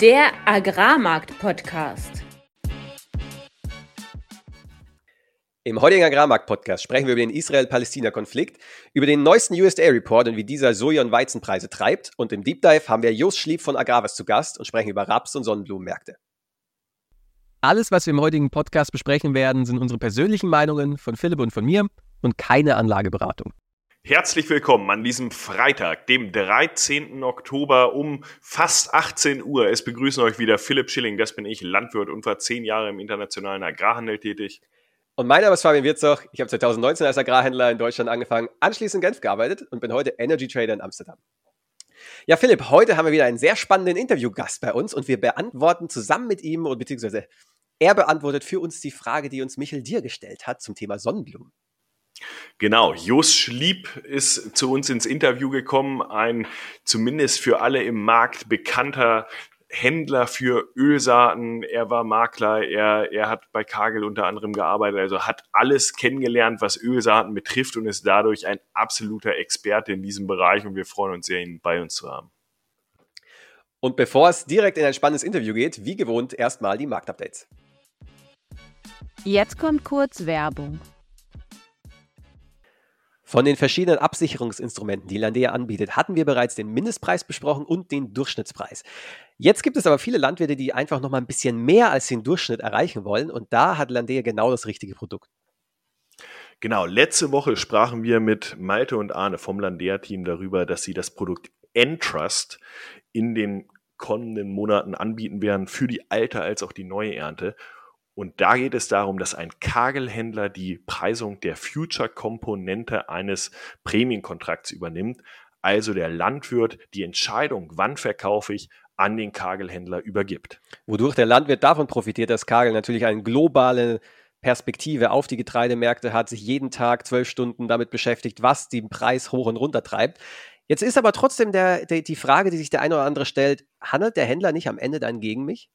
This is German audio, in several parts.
Der Agrarmarkt-Podcast. Im heutigen Agrarmarkt-Podcast sprechen wir über den Israel-Palästina-Konflikt, über den neuesten USDA-Report und wie dieser Soja- und Weizenpreise treibt. Und im Deep Dive haben wir Jos Schlieb von Agravis zu Gast und sprechen über Raps- und Sonnenblumenmärkte. Alles, was wir im heutigen Podcast besprechen werden, sind unsere persönlichen Meinungen von Philipp und von mir und keine Anlageberatung. Herzlich willkommen an diesem Freitag, dem 13. Oktober um fast 18 Uhr. Es begrüßen euch wieder Philipp Schilling, das bin ich, Landwirt und war zehn Jahre im internationalen Agrarhandel tätig. Und mein Name ist Fabian Wirzog. Ich habe 2019 als Agrarhändler in Deutschland angefangen, anschließend in Genf gearbeitet und bin heute Energy Trader in Amsterdam. Ja, Philipp, heute haben wir wieder einen sehr spannenden Interviewgast bei uns und wir beantworten zusammen mit ihm beziehungsweise er beantwortet für uns die Frage, die uns Michel Dir gestellt hat zum Thema Sonnenblumen. Genau, Jos Schlieb ist zu uns ins Interview gekommen, ein zumindest für alle im Markt bekannter Händler für Ölsaaten, er war Makler, er, er hat bei Kagel unter anderem gearbeitet, also hat alles kennengelernt, was Ölsaaten betrifft und ist dadurch ein absoluter Experte in diesem Bereich und wir freuen uns sehr, ihn bei uns zu haben. Und bevor es direkt in ein spannendes Interview geht, wie gewohnt erstmal die Marktupdates. Jetzt kommt kurz Werbung. Von den verschiedenen Absicherungsinstrumenten, die Landea anbietet, hatten wir bereits den Mindestpreis besprochen und den Durchschnittspreis. Jetzt gibt es aber viele Landwirte, die einfach noch mal ein bisschen mehr als den Durchschnitt erreichen wollen und da hat Landea genau das richtige Produkt. Genau, letzte Woche sprachen wir mit Malte und Arne vom Landea-Team darüber, dass sie das Produkt Entrust in den kommenden Monaten anbieten werden für die alte als auch die neue Ernte. Und da geht es darum, dass ein Kagelhändler die Preisung der Future-Komponente eines Prämienkontrakts übernimmt. Also der Landwirt die Entscheidung, wann verkaufe ich, an den Kagelhändler übergibt. Wodurch der Landwirt davon profitiert, dass Kagel natürlich eine globale Perspektive auf die Getreidemärkte hat, sich jeden Tag zwölf Stunden damit beschäftigt, was den Preis hoch und runter treibt. Jetzt ist aber trotzdem der, der, die Frage, die sich der eine oder andere stellt, handelt der Händler nicht am Ende dann gegen mich?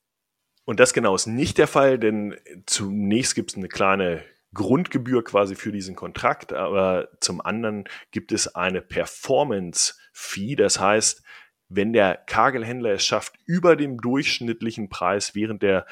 Und das genau ist nicht der Fall, denn zunächst gibt es eine kleine Grundgebühr quasi für diesen Kontrakt, aber zum anderen gibt es eine Performance-Fee. Das heißt, wenn der Kagelhändler es schafft, über dem durchschnittlichen Preis während der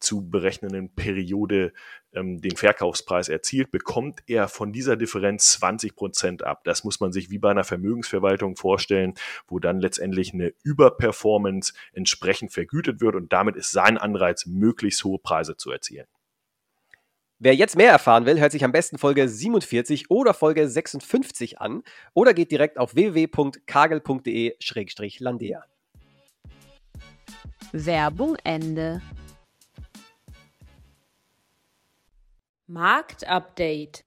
zu berechnenden Periode ähm, den Verkaufspreis erzielt, bekommt er von dieser Differenz 20 Prozent ab. Das muss man sich wie bei einer Vermögensverwaltung vorstellen, wo dann letztendlich eine Überperformance entsprechend vergütet wird und damit ist sein Anreiz, möglichst hohe Preise zu erzielen. Wer jetzt mehr erfahren will, hört sich am besten Folge 47 oder Folge 56 an oder geht direkt auf www.kagel.de-landea. Werbung Ende. Marktupdate.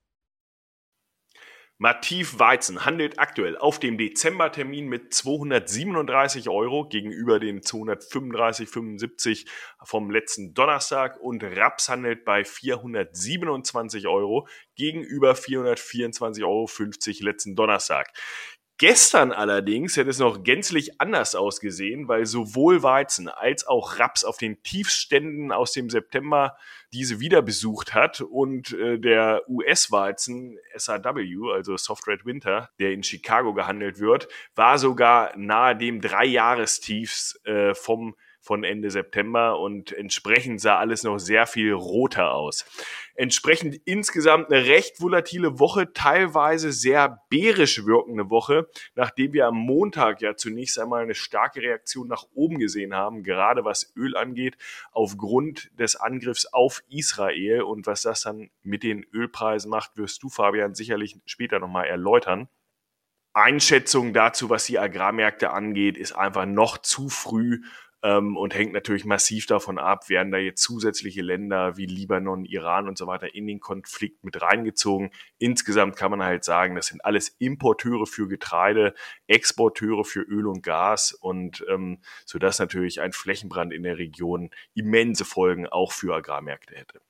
Mativ Weizen handelt aktuell auf dem Dezembertermin mit 237 Euro gegenüber den 235,75 vom letzten Donnerstag und Raps handelt bei 427 Euro gegenüber 424,50 Euro letzten Donnerstag. Gestern allerdings hätte es noch gänzlich anders ausgesehen, weil sowohl Weizen als auch Raps auf den Tiefständen aus dem September diese wieder besucht hat und äh, der US-Weizen SRW, also Soft Red Winter, der in Chicago gehandelt wird, war sogar nahe dem Dreijahrestiefs äh, vom von Ende September und entsprechend sah alles noch sehr viel roter aus. Entsprechend insgesamt eine recht volatile Woche, teilweise sehr bärisch wirkende Woche, nachdem wir am Montag ja zunächst einmal eine starke Reaktion nach oben gesehen haben, gerade was Öl angeht, aufgrund des Angriffs auf Israel und was das dann mit den Ölpreisen macht, wirst du, Fabian, sicherlich später nochmal erläutern. Einschätzung dazu, was die Agrarmärkte angeht, ist einfach noch zu früh ähm, und hängt natürlich massiv davon ab, werden da jetzt zusätzliche Länder wie Libanon, Iran und so weiter in den Konflikt mit reingezogen. Insgesamt kann man halt sagen, das sind alles Importeure für Getreide, Exporteure für Öl und Gas und ähm, sodass natürlich ein Flächenbrand in der Region immense Folgen auch für Agrarmärkte hätte.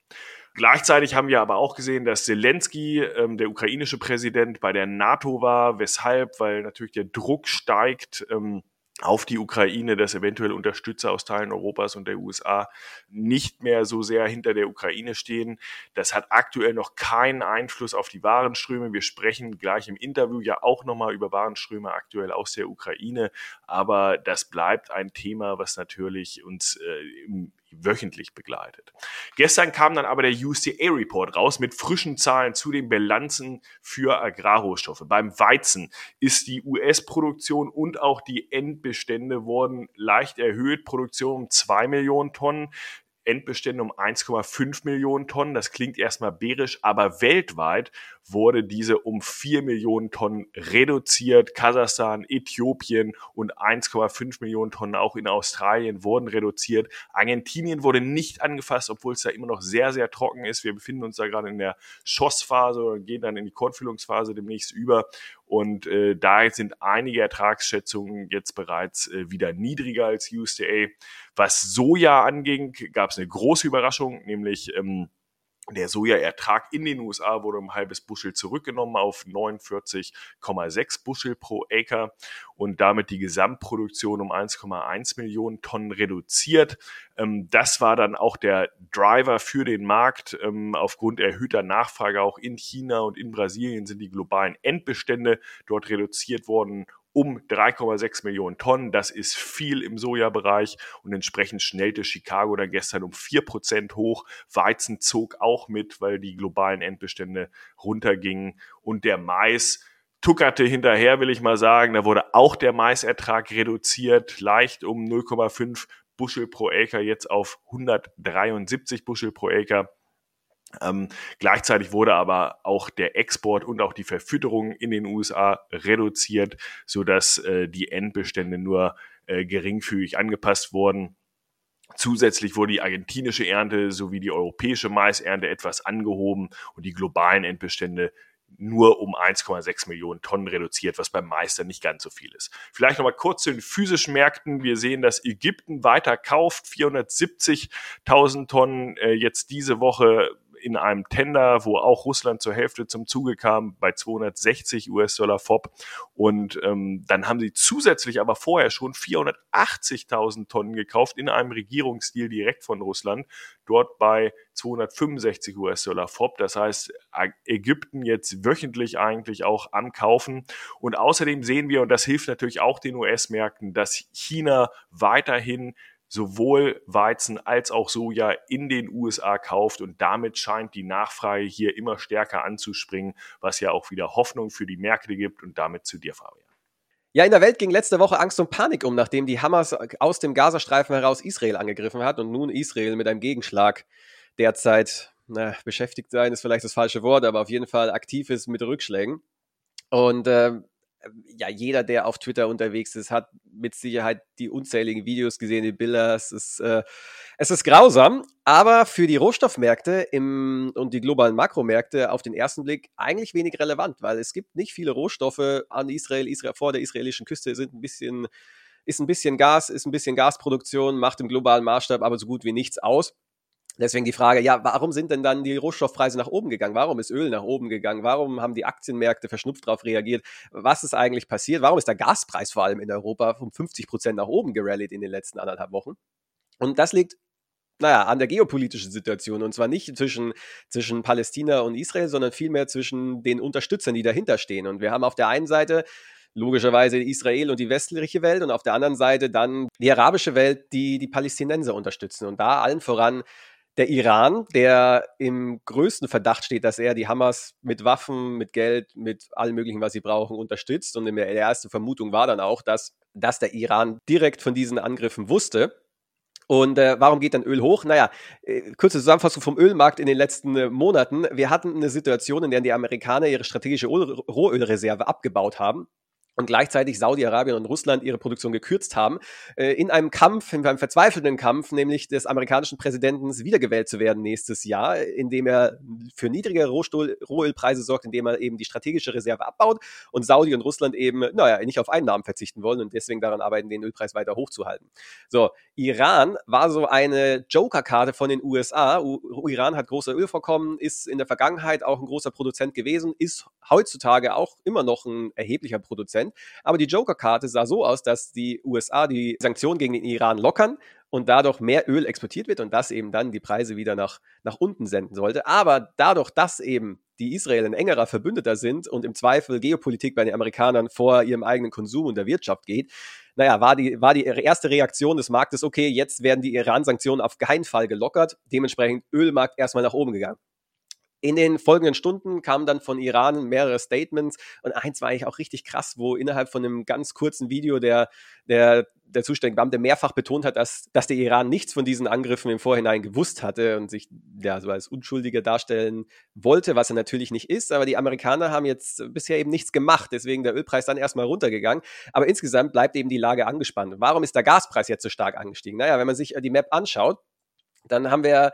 Gleichzeitig haben wir aber auch gesehen, dass Zelensky, ähm, der ukrainische Präsident, bei der NATO war. Weshalb? Weil natürlich der Druck steigt, ähm, auf die Ukraine, dass eventuell Unterstützer aus Teilen Europas und der USA nicht mehr so sehr hinter der Ukraine stehen. Das hat aktuell noch keinen Einfluss auf die Warenströme. Wir sprechen gleich im Interview ja auch nochmal über Warenströme aktuell aus der Ukraine, aber das bleibt ein Thema, was natürlich uns äh, im, wöchentlich begleitet. Gestern kam dann aber der USDA-Report raus mit frischen Zahlen zu den Bilanzen für Agrarrohstoffe. Beim Weizen ist die US-Produktion und auch die Endbestände wurden leicht erhöht. Produktion um zwei Millionen Tonnen. Endbestände um 1,5 Millionen Tonnen. Das klingt erstmal bärisch, aber weltweit wurde diese um 4 Millionen Tonnen reduziert. Kasachstan, Äthiopien und 1,5 Millionen Tonnen auch in Australien wurden reduziert. Argentinien wurde nicht angefasst, obwohl es da immer noch sehr, sehr trocken ist. Wir befinden uns da gerade in der Schossphase und gehen dann in die Kornfüllungsphase demnächst über. Und äh, da sind einige Ertragsschätzungen jetzt bereits äh, wieder niedriger als USDA. Was Soja anging, gab es eine große Überraschung, nämlich ähm, der Sojaertrag in den USA wurde um ein halbes Buschel zurückgenommen auf 49,6 Buschel pro Acre und damit die Gesamtproduktion um 1,1 Millionen Tonnen reduziert. Ähm, das war dann auch der Driver für den Markt. Ähm, aufgrund erhöhter Nachfrage auch in China und in Brasilien sind die globalen Endbestände dort reduziert worden um 3,6 Millionen Tonnen. Das ist viel im Sojabereich und entsprechend schnellte Chicago dann gestern um 4% hoch. Weizen zog auch mit, weil die globalen Endbestände runtergingen und der Mais tuckerte hinterher, will ich mal sagen. Da wurde auch der Maisertrag reduziert, leicht um 0,5 Buschel pro Acre, jetzt auf 173 Buschel pro Acre. Ähm, gleichzeitig wurde aber auch der Export und auch die Verfütterung in den USA reduziert, sodass äh, die Endbestände nur äh, geringfügig angepasst wurden. Zusätzlich wurde die argentinische Ernte sowie die europäische Maisernte etwas angehoben und die globalen Endbestände nur um 1,6 Millionen Tonnen reduziert, was beim Meister nicht ganz so viel ist. Vielleicht nochmal kurz zu den physischen Märkten. Wir sehen, dass Ägypten weiter kauft, 470.000 Tonnen äh, jetzt diese Woche in einem Tender, wo auch Russland zur Hälfte zum Zuge kam, bei 260 US-Dollar FOB. Und ähm, dann haben sie zusätzlich aber vorher schon 480.000 Tonnen gekauft in einem Regierungsdeal direkt von Russland, dort bei 265 US-Dollar FOB. Das heißt, Ägypten jetzt wöchentlich eigentlich auch am Kaufen. Und außerdem sehen wir, und das hilft natürlich auch den US-Märkten, dass China weiterhin sowohl Weizen als auch Soja in den USA kauft und damit scheint die Nachfrage hier immer stärker anzuspringen, was ja auch wieder Hoffnung für die Märkte gibt und damit zu dir, Fabian. Ja, in der Welt ging letzte Woche Angst und Panik um, nachdem die Hamas aus dem Gazastreifen heraus Israel angegriffen hat und nun Israel mit einem Gegenschlag derzeit na, beschäftigt sein, ist vielleicht das falsche Wort, aber auf jeden Fall aktiv ist mit Rückschlägen. Und äh, ja, jeder, der auf Twitter unterwegs ist, hat mit Sicherheit die unzähligen Videos gesehen, die Bilder. Es ist, äh, es ist grausam, aber für die Rohstoffmärkte im, und die globalen Makromärkte auf den ersten Blick eigentlich wenig relevant, weil es gibt nicht viele Rohstoffe an Israel. Israel vor der israelischen Küste sind ein bisschen, ist ein bisschen Gas, ist ein bisschen Gasproduktion, macht im globalen Maßstab aber so gut wie nichts aus. Deswegen die Frage, ja, warum sind denn dann die Rohstoffpreise nach oben gegangen? Warum ist Öl nach oben gegangen? Warum haben die Aktienmärkte verschnupft darauf reagiert? Was ist eigentlich passiert? Warum ist der Gaspreis vor allem in Europa um 50 Prozent nach oben gerallied in den letzten anderthalb Wochen? Und das liegt naja, an der geopolitischen Situation. Und zwar nicht zwischen, zwischen Palästina und Israel, sondern vielmehr zwischen den Unterstützern, die dahinter stehen. Und wir haben auf der einen Seite logischerweise Israel und die westliche Welt und auf der anderen Seite dann die arabische Welt, die die Palästinenser unterstützen. Und da allen voran der Iran, der im größten Verdacht steht, dass er die Hamas mit Waffen, mit Geld, mit allem Möglichen, was sie brauchen, unterstützt. Und die erste Vermutung war dann auch, dass, dass der Iran direkt von diesen Angriffen wusste. Und äh, warum geht dann Öl hoch? Naja, äh, kurze Zusammenfassung vom Ölmarkt in den letzten äh, Monaten. Wir hatten eine Situation, in der die Amerikaner ihre strategische Rohölreserve abgebaut haben und gleichzeitig Saudi-Arabien und Russland ihre Produktion gekürzt haben, äh, in einem Kampf, in einem verzweifelnden Kampf, nämlich des amerikanischen Präsidenten wiedergewählt zu werden nächstes Jahr, indem er für niedrigere Rohstuhl, Rohölpreise sorgt, indem er eben die strategische Reserve abbaut und Saudi und Russland eben, naja, nicht auf Einnahmen verzichten wollen und deswegen daran arbeiten, den Ölpreis weiter hochzuhalten. So, Iran war so eine Joker-Karte von den USA. U Iran hat große Ölvorkommen, ist in der Vergangenheit auch ein großer Produzent gewesen, ist heutzutage auch immer noch ein erheblicher Produzent Prozent. Aber die Joker-Karte sah so aus, dass die USA die Sanktionen gegen den Iran lockern und dadurch mehr Öl exportiert wird und das eben dann die Preise wieder nach, nach unten senden sollte. Aber dadurch, dass eben die Israel ein engerer Verbündeter sind und im Zweifel Geopolitik bei den Amerikanern vor ihrem eigenen Konsum und der Wirtschaft geht, naja, war die, war die erste Reaktion des Marktes, okay, jetzt werden die Iran-Sanktionen auf keinen Fall gelockert, dementsprechend Ölmarkt erstmal nach oben gegangen. In den folgenden Stunden kamen dann von Iran mehrere Statements und eins war eigentlich auch richtig krass, wo innerhalb von einem ganz kurzen Video der, der, der zuständige Beamte mehrfach betont hat, dass, dass der Iran nichts von diesen Angriffen im Vorhinein gewusst hatte und sich ja, so als Unschuldiger darstellen wollte, was er natürlich nicht ist. Aber die Amerikaner haben jetzt bisher eben nichts gemacht, deswegen der Ölpreis dann erstmal runtergegangen. Aber insgesamt bleibt eben die Lage angespannt. Warum ist der Gaspreis jetzt so stark angestiegen? Naja, wenn man sich die Map anschaut, dann haben wir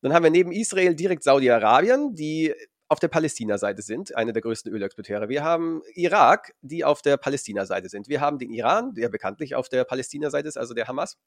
dann haben wir neben Israel direkt Saudi-Arabien, die auf der Palästina-Seite sind, eine der größten Ölexporteure. Wir haben Irak, die auf der Palästina-Seite sind. Wir haben den Iran, der bekanntlich auf der Palästina-Seite ist, also der Hamas.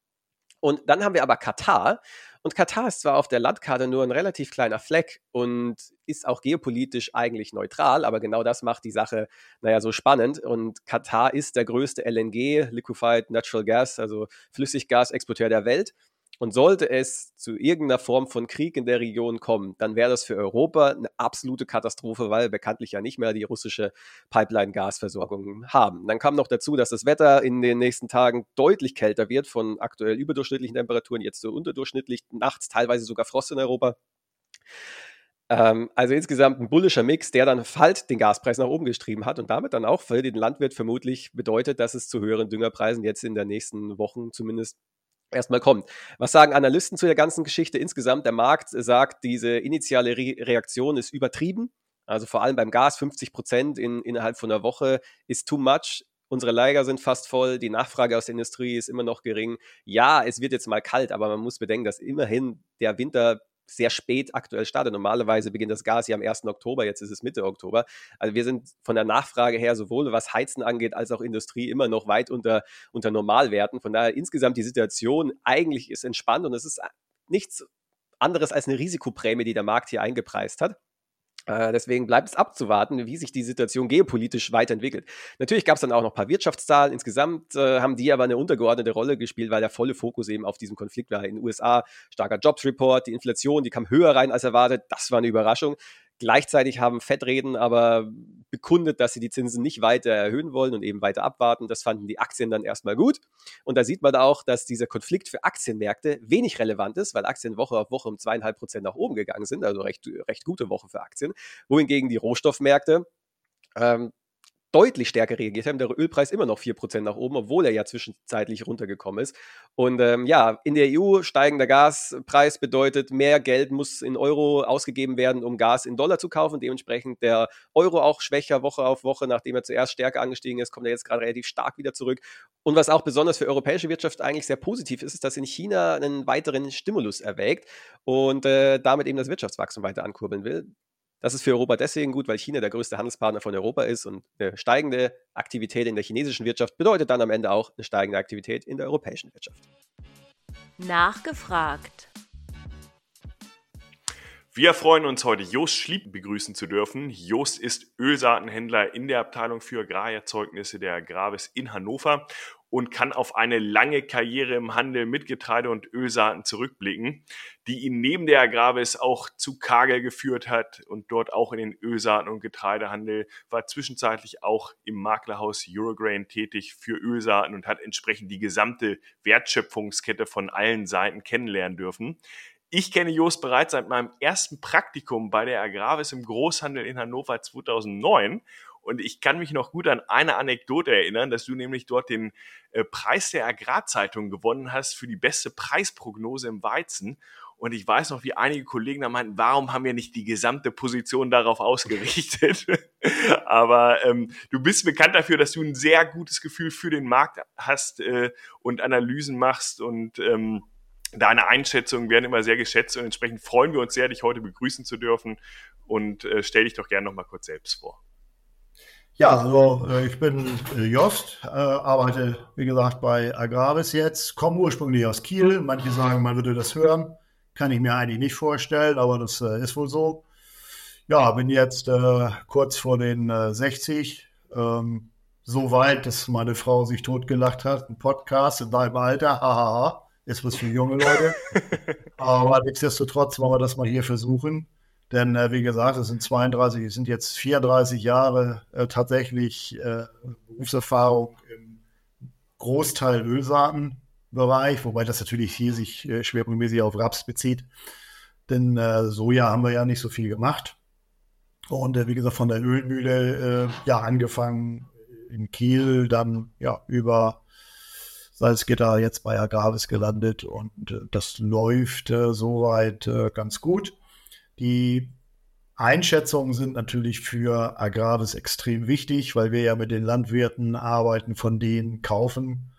Und dann haben wir aber Katar. Und Katar ist zwar auf der Landkarte nur ein relativ kleiner Fleck und ist auch geopolitisch eigentlich neutral, aber genau das macht die Sache, naja, so spannend. Und Katar ist der größte LNG, Liquefied Natural Gas, also Flüssiggasexporteur der Welt. Und sollte es zu irgendeiner Form von Krieg in der Region kommen, dann wäre das für Europa eine absolute Katastrophe, weil wir bekanntlich ja nicht mehr die russische Pipeline-Gasversorgung haben. Dann kam noch dazu, dass das Wetter in den nächsten Tagen deutlich kälter wird, von aktuell überdurchschnittlichen Temperaturen jetzt so unterdurchschnittlich, nachts teilweise sogar Frost in Europa ähm, also insgesamt ein bullischer Mix, der dann halt den Gaspreis nach oben gestrieben hat und damit dann auch für den Landwirt vermutlich bedeutet, dass es zu höheren Düngerpreisen jetzt in den nächsten Wochen zumindest erstmal kommt. Was sagen Analysten zu der ganzen Geschichte insgesamt? Der Markt sagt, diese initiale Re Reaktion ist übertrieben. Also vor allem beim Gas 50 Prozent in, innerhalb von einer Woche ist too much. Unsere Lager sind fast voll, die Nachfrage aus der Industrie ist immer noch gering. Ja, es wird jetzt mal kalt, aber man muss bedenken, dass immerhin der Winter sehr spät aktuell startet. Normalerweise beginnt das Gas ja am 1. Oktober, jetzt ist es Mitte Oktober. Also wir sind von der Nachfrage her sowohl was Heizen angeht, als auch Industrie immer noch weit unter, unter Normalwerten. Von daher insgesamt die Situation eigentlich ist entspannt und es ist nichts anderes als eine Risikoprämie, die der Markt hier eingepreist hat. Äh, deswegen bleibt es abzuwarten, wie sich die Situation geopolitisch weiterentwickelt. Natürlich gab es dann auch noch ein paar Wirtschaftszahlen. Insgesamt äh, haben die aber eine untergeordnete Rolle gespielt, weil der volle Fokus eben auf diesem Konflikt war. In den USA starker Jobs Report, die Inflation, die kam höher rein als erwartet. Das war eine Überraschung. Gleichzeitig haben Fettreden aber bekundet, dass sie die Zinsen nicht weiter erhöhen wollen und eben weiter abwarten. Das fanden die Aktien dann erstmal gut. Und da sieht man auch, dass dieser Konflikt für Aktienmärkte wenig relevant ist, weil Aktien Woche auf Woche um zweieinhalb Prozent nach oben gegangen sind, also recht, recht gute Woche für Aktien. Wohingegen die Rohstoffmärkte ähm, deutlich stärker reagiert haben. Der Ölpreis immer noch 4% nach oben, obwohl er ja zwischenzeitlich runtergekommen ist. Und ähm, ja, in der EU steigender Gaspreis bedeutet, mehr Geld muss in Euro ausgegeben werden, um Gas in Dollar zu kaufen. Dementsprechend der Euro auch schwächer Woche auf Woche, nachdem er zuerst stärker angestiegen ist, kommt er jetzt gerade relativ stark wieder zurück. Und was auch besonders für europäische Wirtschaft eigentlich sehr positiv ist, ist, dass in China einen weiteren Stimulus erwägt und äh, damit eben das Wirtschaftswachstum weiter ankurbeln will. Das ist für Europa deswegen gut, weil China der größte Handelspartner von Europa ist und eine steigende Aktivität in der chinesischen Wirtschaft bedeutet dann am Ende auch eine steigende Aktivität in der europäischen Wirtschaft. Nachgefragt. Wir freuen uns heute, Jost Schlieb begrüßen zu dürfen. Jost ist Ölsaatenhändler in der Abteilung für Agrarerzeugnisse der Agravis in Hannover und kann auf eine lange Karriere im Handel mit Getreide und Ölsaaten zurückblicken, die ihn neben der Agravis auch zu Kagel geführt hat und dort auch in den Ölsaaten und Getreidehandel, war zwischenzeitlich auch im Maklerhaus Eurograin tätig für Ölsaaten und hat entsprechend die gesamte Wertschöpfungskette von allen Seiten kennenlernen dürfen. Ich kenne Jos bereits seit meinem ersten Praktikum bei der Agravis im Großhandel in Hannover 2009 und ich kann mich noch gut an eine Anekdote erinnern, dass du nämlich dort den äh, Preis der Agrarzeitung gewonnen hast für die beste Preisprognose im Weizen. Und ich weiß noch, wie einige Kollegen da meinten, warum haben wir nicht die gesamte Position darauf ausgerichtet? Aber ähm, du bist bekannt dafür, dass du ein sehr gutes Gefühl für den Markt hast äh, und Analysen machst und ähm, deine Einschätzungen werden immer sehr geschätzt und entsprechend freuen wir uns sehr, dich heute begrüßen zu dürfen und äh, stell dich doch gerne noch mal kurz selbst vor. Ja, also äh, ich bin äh, Jost, äh, arbeite wie gesagt bei Agraris jetzt, komme ursprünglich aus Kiel. Manche sagen, man würde das hören. Kann ich mir eigentlich nicht vorstellen, aber das ist wohl so. Ja, bin jetzt kurz vor den 60. Ähm, so weit, dass meine Frau sich totgelacht hat. Ein Podcast in deinem Alter, hahaha, ist was für junge Leute. Aber nichtsdestotrotz wollen wir das mal hier versuchen. Denn äh, wie gesagt, es sind 32, es sind jetzt 34 Jahre äh, tatsächlich äh, Berufserfahrung im Großteil Ölsaatenbereich, wobei das natürlich hier sich äh, schwerpunktmäßig auf Raps bezieht. Denn äh, Soja haben wir ja nicht so viel gemacht. Und äh, wie gesagt, von der Ölmühle ja angefangen in Kiel, dann ja über Salzgitter jetzt bei Agravis gelandet und das läuft soweit ganz gut. Die Einschätzungen sind natürlich für Agraris extrem wichtig, weil wir ja mit den Landwirten arbeiten, von denen kaufen.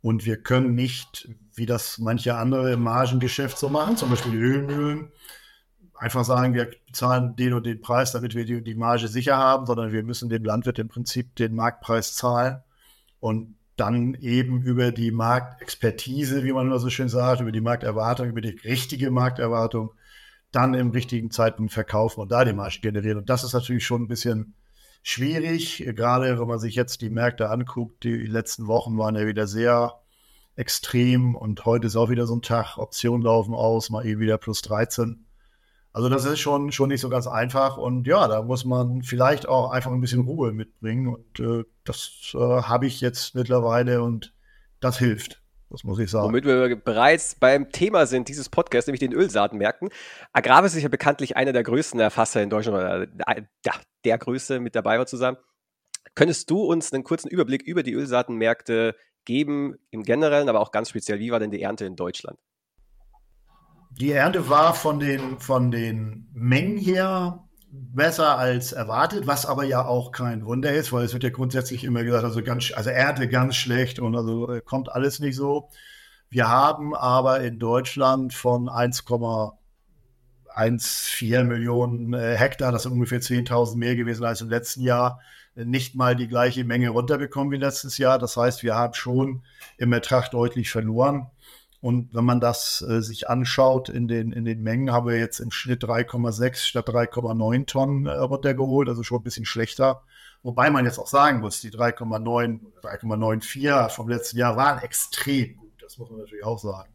Und wir können nicht, wie das manche andere im Margengeschäft so machen, zum Beispiel die Ölmühlen, einfach sagen, wir zahlen den und den Preis, damit wir die, die Marge sicher haben, sondern wir müssen dem Landwirt im Prinzip den Marktpreis zahlen und dann eben über die Marktexpertise, wie man immer so schön sagt, über die Markterwartung, über die richtige Markterwartung dann im richtigen Zeitpunkt verkaufen und da die Marge generieren. Und das ist natürlich schon ein bisschen schwierig, gerade wenn man sich jetzt die Märkte anguckt. Die letzten Wochen waren ja wieder sehr extrem und heute ist auch wieder so ein Tag, Optionen laufen aus, mal eben wieder plus 13. Also das ist schon, schon nicht so ganz einfach und ja, da muss man vielleicht auch einfach ein bisschen Ruhe mitbringen und äh, das äh, habe ich jetzt mittlerweile und das hilft. Das muss ich sagen. Womit wir bereits beim Thema sind dieses Podcasts, nämlich den Ölsaatenmärkten. Agravis ist ja bekanntlich einer der größten Erfasser in Deutschland, oder äh, ja, der größte mit dabei war zusammen. Könntest du uns einen kurzen Überblick über die Ölsaatenmärkte geben, im Generellen, aber auch ganz speziell, wie war denn die Ernte in Deutschland? Die Ernte war von den, von den Mengen her besser als erwartet, was aber ja auch kein Wunder ist, weil es wird ja grundsätzlich immer gesagt, also ganz, also Ernte ganz schlecht und also äh, kommt alles nicht so. Wir haben aber in Deutschland von 1,14 Millionen äh, Hektar, das sind ungefähr 10.000 mehr gewesen als im letzten Jahr, nicht mal die gleiche Menge runterbekommen wie letztes Jahr. Das heißt, wir haben schon im Ertrag deutlich verloren. Und wenn man das äh, sich anschaut in den, in den Mengen, haben wir jetzt im Schnitt 3,6 statt 3,9 Tonnen äh, runtergeholt, also schon ein bisschen schlechter. Wobei man jetzt auch sagen muss, die 3,9, 3,94 vom letzten Jahr waren extrem gut. Das muss man natürlich auch sagen.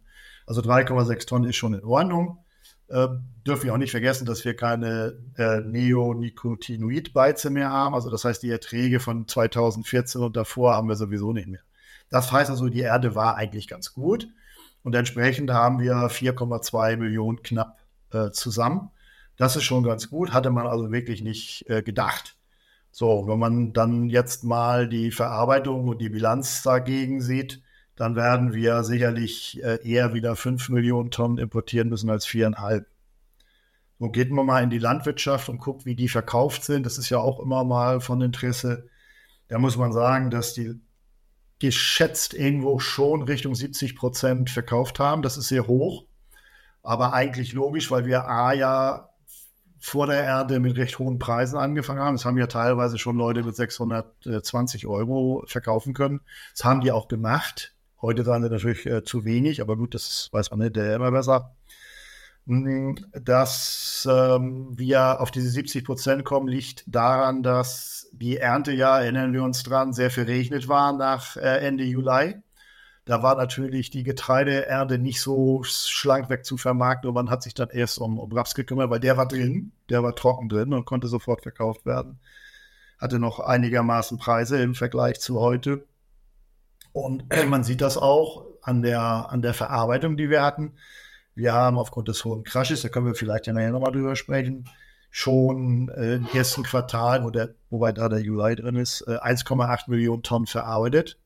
Also 3,6 Tonnen ist schon in Ordnung. Äh, dürfen wir auch nicht vergessen, dass wir keine äh, Neonicotinoid-Beize mehr haben. Also das heißt, die Erträge von 2014 und davor haben wir sowieso nicht mehr. Das heißt also, die Erde war eigentlich ganz gut. Und entsprechend haben wir 4,2 Millionen knapp äh, zusammen. Das ist schon ganz gut, hatte man also wirklich nicht äh, gedacht. So, wenn man dann jetzt mal die Verarbeitung und die Bilanz dagegen sieht, dann werden wir sicherlich äh, eher wieder 5 Millionen Tonnen importieren müssen als 4,5. So geht man mal in die Landwirtschaft und guckt, wie die verkauft sind. Das ist ja auch immer mal von Interesse. Da muss man sagen, dass die geschätzt irgendwo schon Richtung 70 Prozent verkauft haben. Das ist sehr hoch, aber eigentlich logisch, weil wir A ja vor der Erde mit recht hohen Preisen angefangen haben. Es haben ja teilweise schon Leute mit 620 Euro verkaufen können. Das haben die auch gemacht. Heute waren sie natürlich äh, zu wenig, aber gut, das weiß man nicht, der immer besser. Hm, dass ähm, wir auf diese 70 Prozent kommen, liegt daran, dass die Ernte ja, erinnern wir uns dran, sehr verregnet war nach äh, Ende Juli. Da war natürlich die Getreideernte nicht so schlank weg zu vermarkten und man hat sich dann erst um, um Raps gekümmert, weil der war drin, der war trocken drin und konnte sofort verkauft werden. Hatte noch einigermaßen Preise im Vergleich zu heute. Und man sieht das auch an der, an der Verarbeitung, die wir hatten. Wir haben aufgrund des hohen Crashes, da können wir vielleicht ja nachher nochmal drüber sprechen, schon äh, im ersten Quartal, wo der, wobei da der Juli drin ist, äh, 1,8 Millionen Tonnen verarbeitet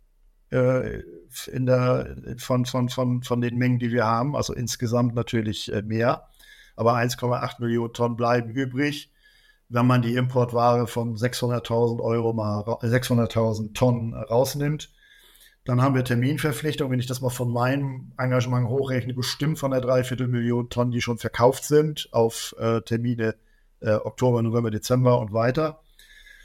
äh, in der, von, von, von, von den Mengen, die wir haben. Also insgesamt natürlich äh, mehr. Aber 1,8 Millionen Tonnen bleiben übrig. Wenn man die Importware von 600.000 Euro mal 600.000 Tonnen rausnimmt, dann haben wir Terminverpflichtungen, wenn ich das mal von meinem Engagement hochrechne, bestimmt von der Dreiviertelmillion Tonnen, die schon verkauft sind auf äh, Termine äh, Oktober, November, Dezember und weiter,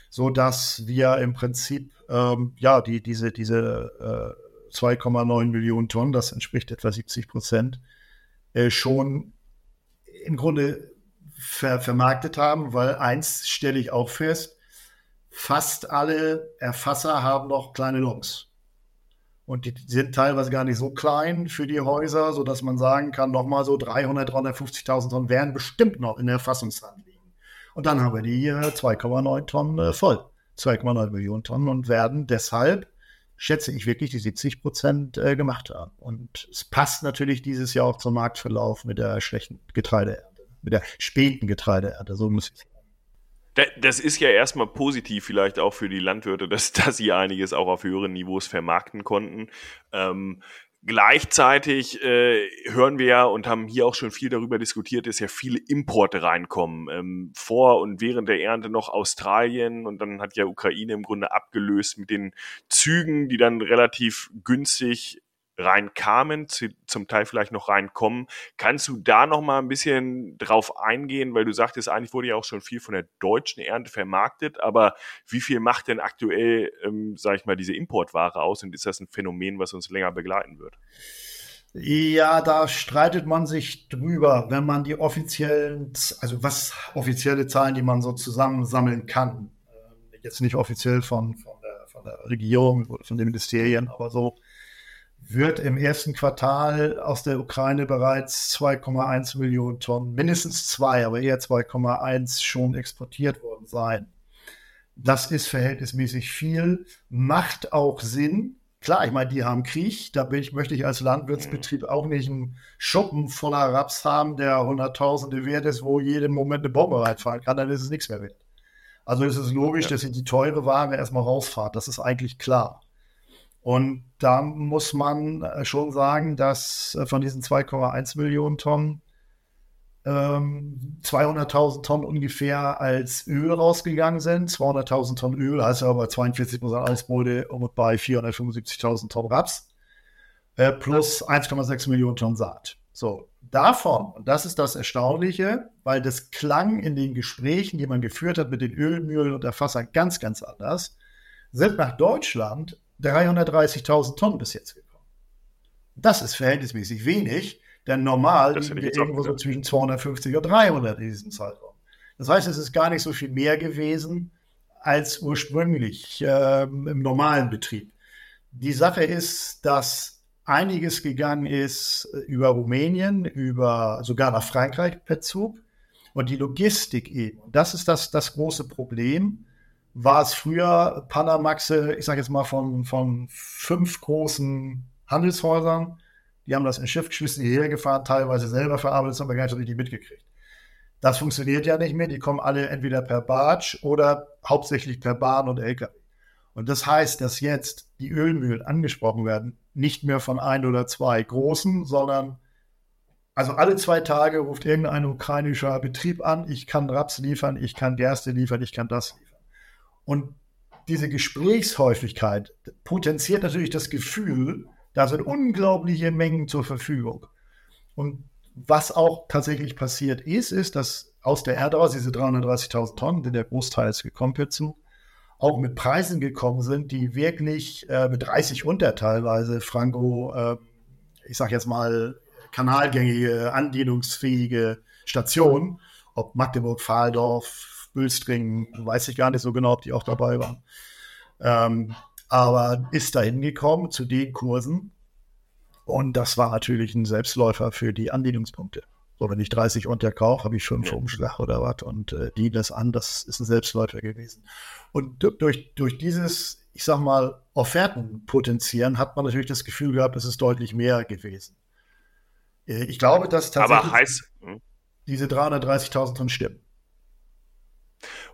so dass wir im Prinzip ähm, ja die diese diese äh, 2,9 Millionen Tonnen, das entspricht etwa 70 Prozent, äh, schon im Grunde ver vermarktet haben, weil eins stelle ich auch fest, fast alle Erfasser haben noch kleine Loks. Und die sind teilweise gar nicht so klein für die Häuser, sodass man sagen kann, nochmal so 300, 350.000 Tonnen werden bestimmt noch in der Erfassungsrand liegen. Und dann haben wir die 2,9 Tonnen äh, voll. 2,9 Millionen Tonnen und werden deshalb, schätze ich wirklich, die 70 Prozent äh, gemacht haben. Und es passt natürlich dieses Jahr auch zum Marktverlauf mit der schlechten Getreideernte, mit der späten Getreideernte, so muss ich sagen. Das ist ja erstmal positiv vielleicht auch für die Landwirte, dass, dass sie einiges auch auf höheren Niveaus vermarkten konnten. Ähm, gleichzeitig äh, hören wir ja und haben hier auch schon viel darüber diskutiert, dass ja viele Importe reinkommen. Ähm, vor und während der Ernte noch Australien und dann hat ja Ukraine im Grunde abgelöst mit den Zügen, die dann relativ günstig reinkamen, zu, zum Teil vielleicht noch reinkommen. Kannst du da noch mal ein bisschen drauf eingehen, weil du sagtest, eigentlich wurde ja auch schon viel von der deutschen Ernte vermarktet, aber wie viel macht denn aktuell, ähm, sage ich mal, diese Importware aus und ist das ein Phänomen, was uns länger begleiten wird? Ja, da streitet man sich drüber, wenn man die offiziellen, also was offizielle Zahlen, die man so zusammensammeln kann, äh, jetzt nicht offiziell von, von, der, von der Regierung von den Ministerien, aber so wird im ersten Quartal aus der Ukraine bereits 2,1 Millionen Tonnen, mindestens zwei, aber eher 2,1 schon exportiert worden sein. Das ist verhältnismäßig viel, macht auch Sinn. Klar, ich meine, die haben Krieg, da ich, möchte ich als Landwirtsbetrieb auch nicht einen Schuppen voller Raps haben, der Hunderttausende wert ist, wo jeden Moment eine Bombe reinfallen kann, dann ist es nichts mehr wert. Also ist es logisch, ja. dass ihr die teure Ware erstmal rausfahrt, das ist eigentlich klar. Und da muss man äh, schon sagen, dass äh, von diesen 2,1 Millionen Tonnen ähm, 200.000 Tonnen ungefähr als Öl rausgegangen sind. 200.000 Tonnen Öl heißt aber 42 Prozent Ausbeute und bei 475.000 Tonnen Raps äh, plus 1,6 Millionen Tonnen Saat. So, davon, und das ist das Erstaunliche, weil das klang in den Gesprächen, die man geführt hat mit den Ölmühlen und Erfassern ganz, ganz anders, sind nach Deutschland 330.000 Tonnen bis jetzt gekommen. Das ist verhältnismäßig wenig, denn normal liegen wir irgendwo so zwischen 250 und 300 in diesem Zeitraum. Das heißt, es ist gar nicht so viel mehr gewesen als ursprünglich äh, im normalen Betrieb. Die Sache ist, dass einiges gegangen ist über Rumänien, über sogar nach Frankreich per Zug und die Logistik eben. Das ist das, das große Problem war es früher Panamaxe, ich sage jetzt mal von, von fünf großen Handelshäusern. Die haben das in Schiff geschmissen, hierher gefahren, teilweise selber verarbeitet, das haben wir gar nicht so richtig mitgekriegt. Das funktioniert ja nicht mehr. Die kommen alle entweder per Barge oder hauptsächlich per Bahn und LKW. Und das heißt, dass jetzt die Ölmühlen angesprochen werden, nicht mehr von ein oder zwei großen, sondern also alle zwei Tage ruft irgendein ukrainischer Betrieb an, ich kann Raps liefern, ich kann Gerste liefern, ich kann das liefern. Und diese Gesprächshäufigkeit potenziert natürlich das Gefühl, da sind unglaubliche Mengen zur Verfügung. Und was auch tatsächlich passiert ist, ist, dass aus der Erde aus diese 330.000 Tonnen, die der Großteil ist gekommen zu, auch mit Preisen gekommen sind, die wirklich äh, mit 30 unter teilweise Franco, äh, ich sage jetzt mal, kanalgängige, andienungsfähige Stationen, ob Magdeburg, Fahldorf, Bülstring, weiß ich gar nicht so genau, ob die auch dabei waren. Ähm, aber ist da hingekommen zu den Kursen. Und das war natürlich ein Selbstläufer für die Anlehnungspunkte. So, wenn ich 30 unterkaufe, habe ich 5 ja. Umschlag oder was und äh, die das an, das ist ein Selbstläufer gewesen. Und durch, durch dieses, ich sag mal, Offertenpotenzieren hat man natürlich das Gefühl gehabt, es ist deutlich mehr gewesen. Äh, ich glaube, dass tatsächlich heißt, hm? diese 330.000 Tonnen stimmen.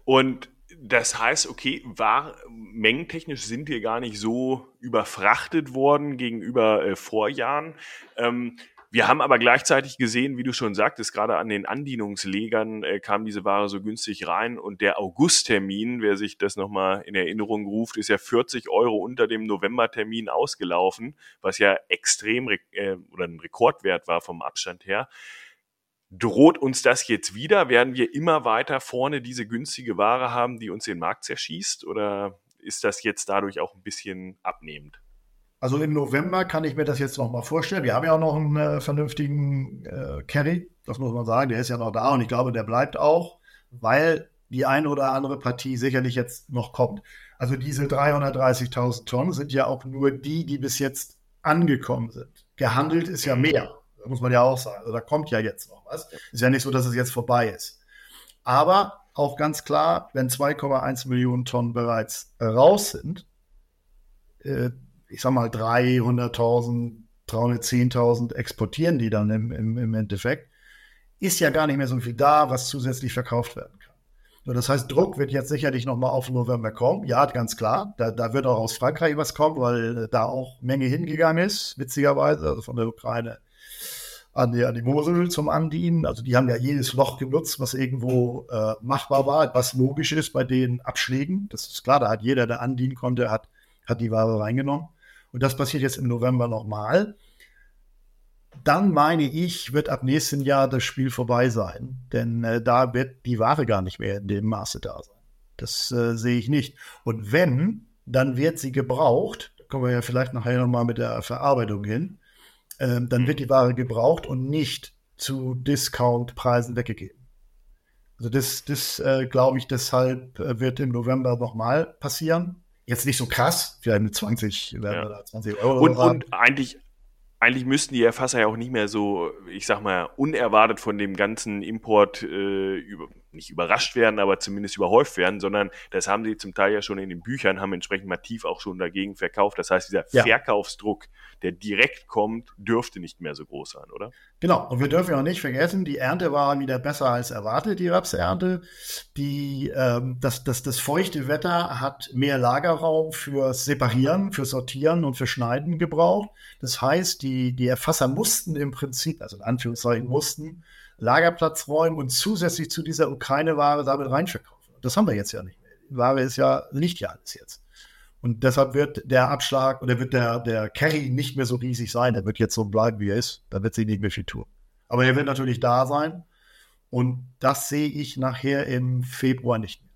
Und das heißt, okay, war mengentechnisch sind wir gar nicht so überfrachtet worden gegenüber äh, Vorjahren. Ähm, wir haben aber gleichzeitig gesehen, wie du schon sagtest, gerade an den Andienungslegern äh, kam diese Ware so günstig rein und der Augusttermin, wer sich das nochmal in Erinnerung ruft, ist ja 40 Euro unter dem Novembertermin ausgelaufen, was ja extrem äh, oder ein Rekordwert war vom Abstand her. Droht uns das jetzt wieder? Werden wir immer weiter vorne diese günstige Ware haben, die uns den Markt zerschießt? Oder ist das jetzt dadurch auch ein bisschen abnehmend? Also im November kann ich mir das jetzt noch mal vorstellen. Wir haben ja auch noch einen äh, vernünftigen äh, Carry, das muss man sagen. Der ist ja noch da und ich glaube, der bleibt auch, weil die eine oder andere Partie sicherlich jetzt noch kommt. Also diese 330.000 Tonnen sind ja auch nur die, die bis jetzt angekommen sind. Gehandelt ist ja mehr, da muss man ja auch sagen. Also da kommt ja jetzt noch was. Ist ja nicht so, dass es jetzt vorbei ist. Aber auch ganz klar, wenn 2,1 Millionen Tonnen bereits raus sind, äh, ich sag mal 300.000, 310.000 exportieren die dann im, im, im Endeffekt, ist ja gar nicht mehr so viel da, was zusätzlich verkauft werden kann. So, das heißt, Druck wird jetzt sicherlich nochmal auf November kommen. Ja, ganz klar. Da, da wird auch aus Frankreich was kommen, weil da auch Menge hingegangen ist, witzigerweise, also von der Ukraine an die, an die Mosel zum Andienen. Also die haben ja jedes Loch genutzt, was irgendwo äh, machbar war, was logisch ist bei den Abschlägen. Das ist klar, da hat jeder, der andienen konnte, hat, hat die Ware reingenommen. Und das passiert jetzt im November nochmal dann meine ich, wird ab nächstem Jahr das Spiel vorbei sein. Denn äh, da wird die Ware gar nicht mehr in dem Maße da sein. Das äh, sehe ich nicht. Und wenn, dann wird sie gebraucht. Da kommen wir ja vielleicht nachher nochmal mit der Verarbeitung hin. Ähm, dann wird die Ware gebraucht und nicht zu Discount-Preisen weggegeben. Also das, das äh, glaube ich, deshalb äh, wird im November nochmal passieren. Jetzt nicht so krass, vielleicht mit 20, ja. 20 Euro. Und, und eigentlich, eigentlich müssten die Erfasser ja auch nicht mehr so, ich sag mal, unerwartet von dem ganzen Import äh, über, nicht überrascht werden, aber zumindest überhäuft werden, sondern das haben sie zum Teil ja schon in den Büchern, haben entsprechend massiv auch schon dagegen verkauft. Das heißt, dieser ja. Verkaufsdruck, der direkt kommt, dürfte nicht mehr so groß sein, oder? Genau. Und wir dürfen ja auch nicht vergessen, die Ernte war wieder besser als erwartet, die Rapsernte. Die, ähm, das, das, das feuchte Wetter hat mehr Lagerraum fürs Separieren, für Sortieren und für Schneiden gebraucht. Das heißt, die, die Erfasser mussten im Prinzip, also in Anführungszeichen mussten, Lagerplatz räumen und zusätzlich zu dieser Ukraine-Ware damit reinverkaufen. Das haben wir jetzt ja nicht mehr. Die Ware ist ja, liegt ja alles jetzt. Und deshalb wird der Abschlag oder wird der, der Carry nicht mehr so riesig sein. Der wird jetzt so bleiben, wie er ist. Da wird sich nicht mehr viel tun. Aber er wird natürlich da sein. Und das sehe ich nachher im Februar nicht mehr.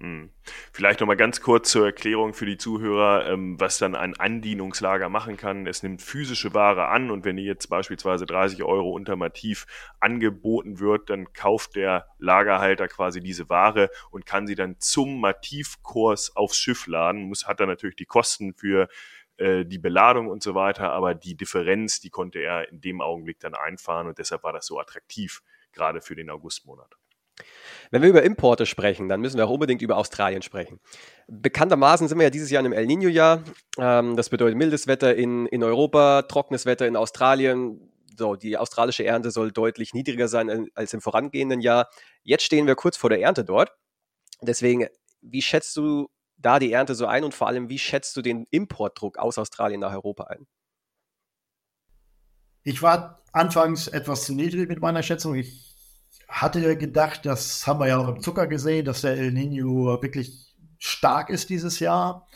Hm. Vielleicht nochmal ganz kurz zur Erklärung für die Zuhörer, ähm, was dann ein Andienungslager machen kann. Es nimmt physische Ware an und wenn die jetzt beispielsweise 30 Euro unter Mativ angeboten wird, dann kauft der Lagerhalter quasi diese Ware und kann sie dann zum Mativkurs aufs Schiff laden. Muss, hat dann natürlich die Kosten für äh, die Beladung und so weiter, aber die Differenz, die konnte er in dem Augenblick dann einfahren und deshalb war das so attraktiv, gerade für den Augustmonat. Wenn wir über Importe sprechen, dann müssen wir auch unbedingt über Australien sprechen. Bekanntermaßen sind wir ja dieses Jahr im El Nino-Jahr. Ähm, das bedeutet mildes Wetter in, in Europa, trockenes Wetter in Australien. So, die australische Ernte soll deutlich niedriger sein als im vorangehenden Jahr. Jetzt stehen wir kurz vor der Ernte dort. Deswegen, wie schätzt du da die Ernte so ein und vor allem, wie schätzt du den Importdruck aus Australien nach Europa ein? Ich war anfangs etwas zu niedrig mit meiner Schätzung. Ich hatte gedacht, das haben wir ja auch im Zucker gesehen, dass der El Nino wirklich stark ist dieses Jahr.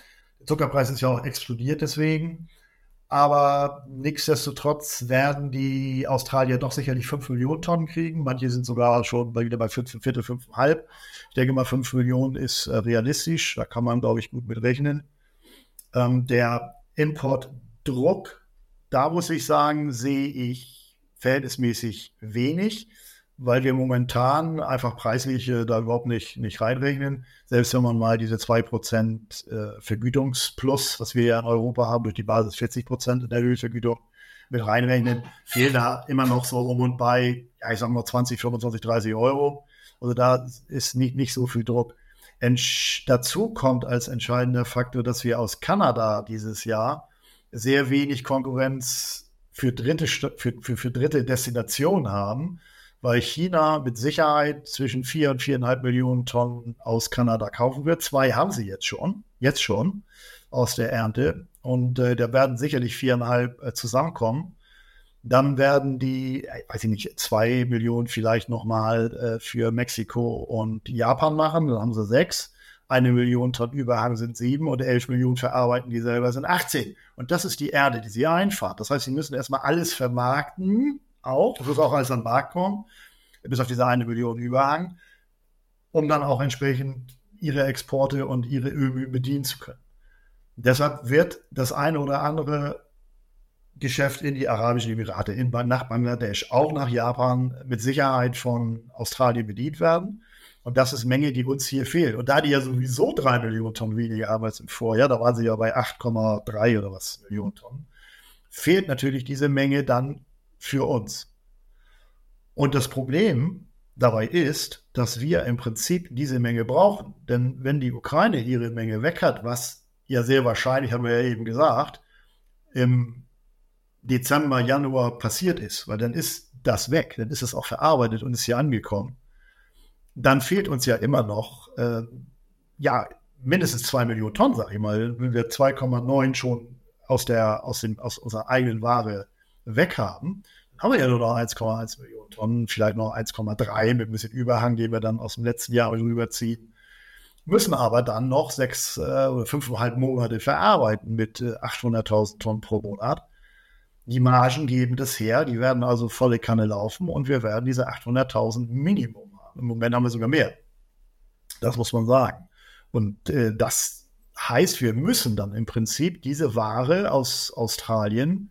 Der Zuckerpreis ist ja auch explodiert deswegen. Aber nichtsdestotrotz werden die Australier doch sicherlich 5 Millionen Tonnen kriegen. Manche sind sogar schon wieder bei 5, Viertel, 5,5. Ich denke mal, 5 Millionen ist äh, realistisch. Da kann man, glaube ich, gut mit rechnen. Ähm, der Importdruck, da muss ich sagen, sehe ich verhältnismäßig wenig weil wir momentan einfach preislich äh, da überhaupt nicht, nicht reinrechnen. Selbst wenn man mal diese 2% äh, Vergütungsplus, was wir ja in Europa haben, durch die Basis 40% in der Ölvergütung mit reinrechnen, fehlen da immer noch so um und bei, ja, ich sag mal 20, 25, 30 Euro. Also da ist nicht, nicht so viel Druck. Entsch dazu kommt als entscheidender Faktor, dass wir aus Kanada dieses Jahr sehr wenig Konkurrenz für dritte, für, für, für dritte Destinationen haben weil China mit Sicherheit zwischen vier und viereinhalb Millionen Tonnen aus Kanada kaufen wird. Zwei haben sie jetzt schon, jetzt schon aus der Ernte. Und äh, da werden sicherlich viereinhalb äh, zusammenkommen. Dann werden die, äh, weiß ich nicht, zwei Millionen vielleicht nochmal äh, für Mexiko und Japan machen. Dann haben sie sechs. Eine Million Tonnen Überhang sind sieben und elf Millionen verarbeiten die selber sind 18. Und das ist die Erde, die sie einfahren. Das heißt, sie müssen erstmal alles vermarkten, auch. Das muss auch alles an den Markt kommen, bis auf diese eine Million Überhang, um dann auch entsprechend ihre Exporte und ihre Ölmühlen bedienen zu können. Deshalb wird das eine oder andere Geschäft in die Arabischen Emirate, in, nach Bangladesch, auch nach Japan mit Sicherheit von Australien bedient werden. Und das ist Menge, die uns hier fehlt. Und da die ja sowieso drei Millionen Tonnen weniger haben als im Vorjahr, da waren sie ja bei 8,3 oder was Millionen Tonnen, fehlt natürlich diese Menge dann für uns. Und das Problem dabei ist, dass wir im Prinzip diese Menge brauchen. Denn wenn die Ukraine ihre Menge weg hat, was ja sehr wahrscheinlich, haben wir ja eben gesagt, im Dezember, Januar passiert ist, weil dann ist das weg, dann ist es auch verarbeitet und ist hier angekommen, dann fehlt uns ja immer noch, äh, ja, mindestens zwei Millionen Tonnen, sag ich mal, wenn wir 2,9 schon aus, der, aus, dem, aus unserer eigenen Ware weg haben, dann haben wir ja nur noch 1,1 Millionen Tonnen, vielleicht noch 1,3 mit ein bisschen Überhang, den wir dann aus dem letzten Jahr rüberziehen. Müssen aber dann noch sechs äh, oder fünfeinhalb Monate verarbeiten mit äh, 800.000 Tonnen pro Monat. Die Margen geben das her, die werden also volle Kanne laufen und wir werden diese 800.000 Minimum haben. Im Moment haben wir sogar mehr. Das muss man sagen. Und äh, das heißt, wir müssen dann im Prinzip diese Ware aus Australien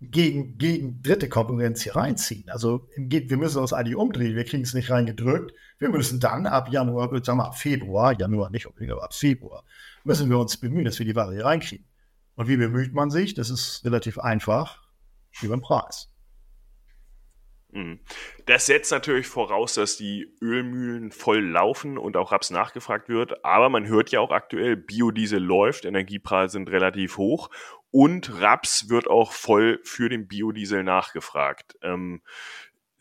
gegen, gegen dritte Konkurrenz hier reinziehen. Also wir müssen uns eigentlich umdrehen. Wir kriegen es nicht reingedrückt. Wir müssen dann ab Januar, sagen wir ab Februar, Januar nicht unbedingt, aber ab Februar, müssen wir uns bemühen, dass wir die Ware hier reinkriegen. Und wie bemüht man sich? Das ist relativ einfach über den Preis. Mhm. Das setzt natürlich voraus, dass die Ölmühlen voll laufen und auch Raps nachgefragt wird. Aber man hört ja auch aktuell, Biodiesel läuft, Energiepreise sind relativ hoch und Raps wird auch voll für den Biodiesel nachgefragt. Ähm,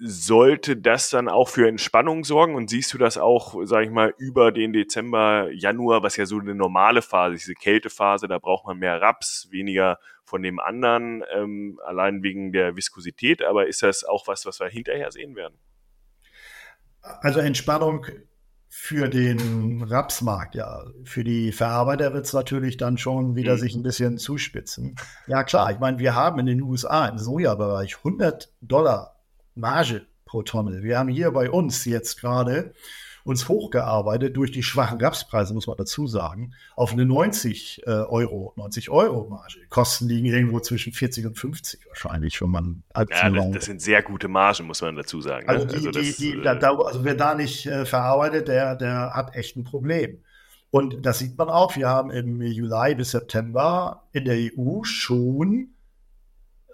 sollte das dann auch für Entspannung sorgen und siehst du das auch, sag ich mal, über den Dezember, Januar, was ja so eine normale Phase, diese Kältephase, da braucht man mehr Raps, weniger von dem anderen, ähm, allein wegen der Viskosität, aber ist das auch was, was wir hinterher sehen werden? Also Entspannung für den Rapsmarkt, ja. Für die Verarbeiter wird es natürlich dann schon wieder mhm. sich ein bisschen zuspitzen. Ja, klar, ich meine, wir haben in den USA im Sojabereich 100 Dollar Marge pro Tonne. Wir haben hier bei uns jetzt gerade uns hochgearbeitet durch die schwachen Rapspreise, muss man dazu sagen, auf eine 90 äh, Euro, 90 Euro Marge. Kosten liegen irgendwo zwischen 40 und 50 wahrscheinlich, wenn man ja, das, das, sind sehr gute Margen, muss man dazu sagen. Ne? Also, die, also, das, die, die, da, da, also wer da nicht äh, verarbeitet, der, der hat echt ein Problem. Und das sieht man auch. Wir haben im Juli bis September in der EU schon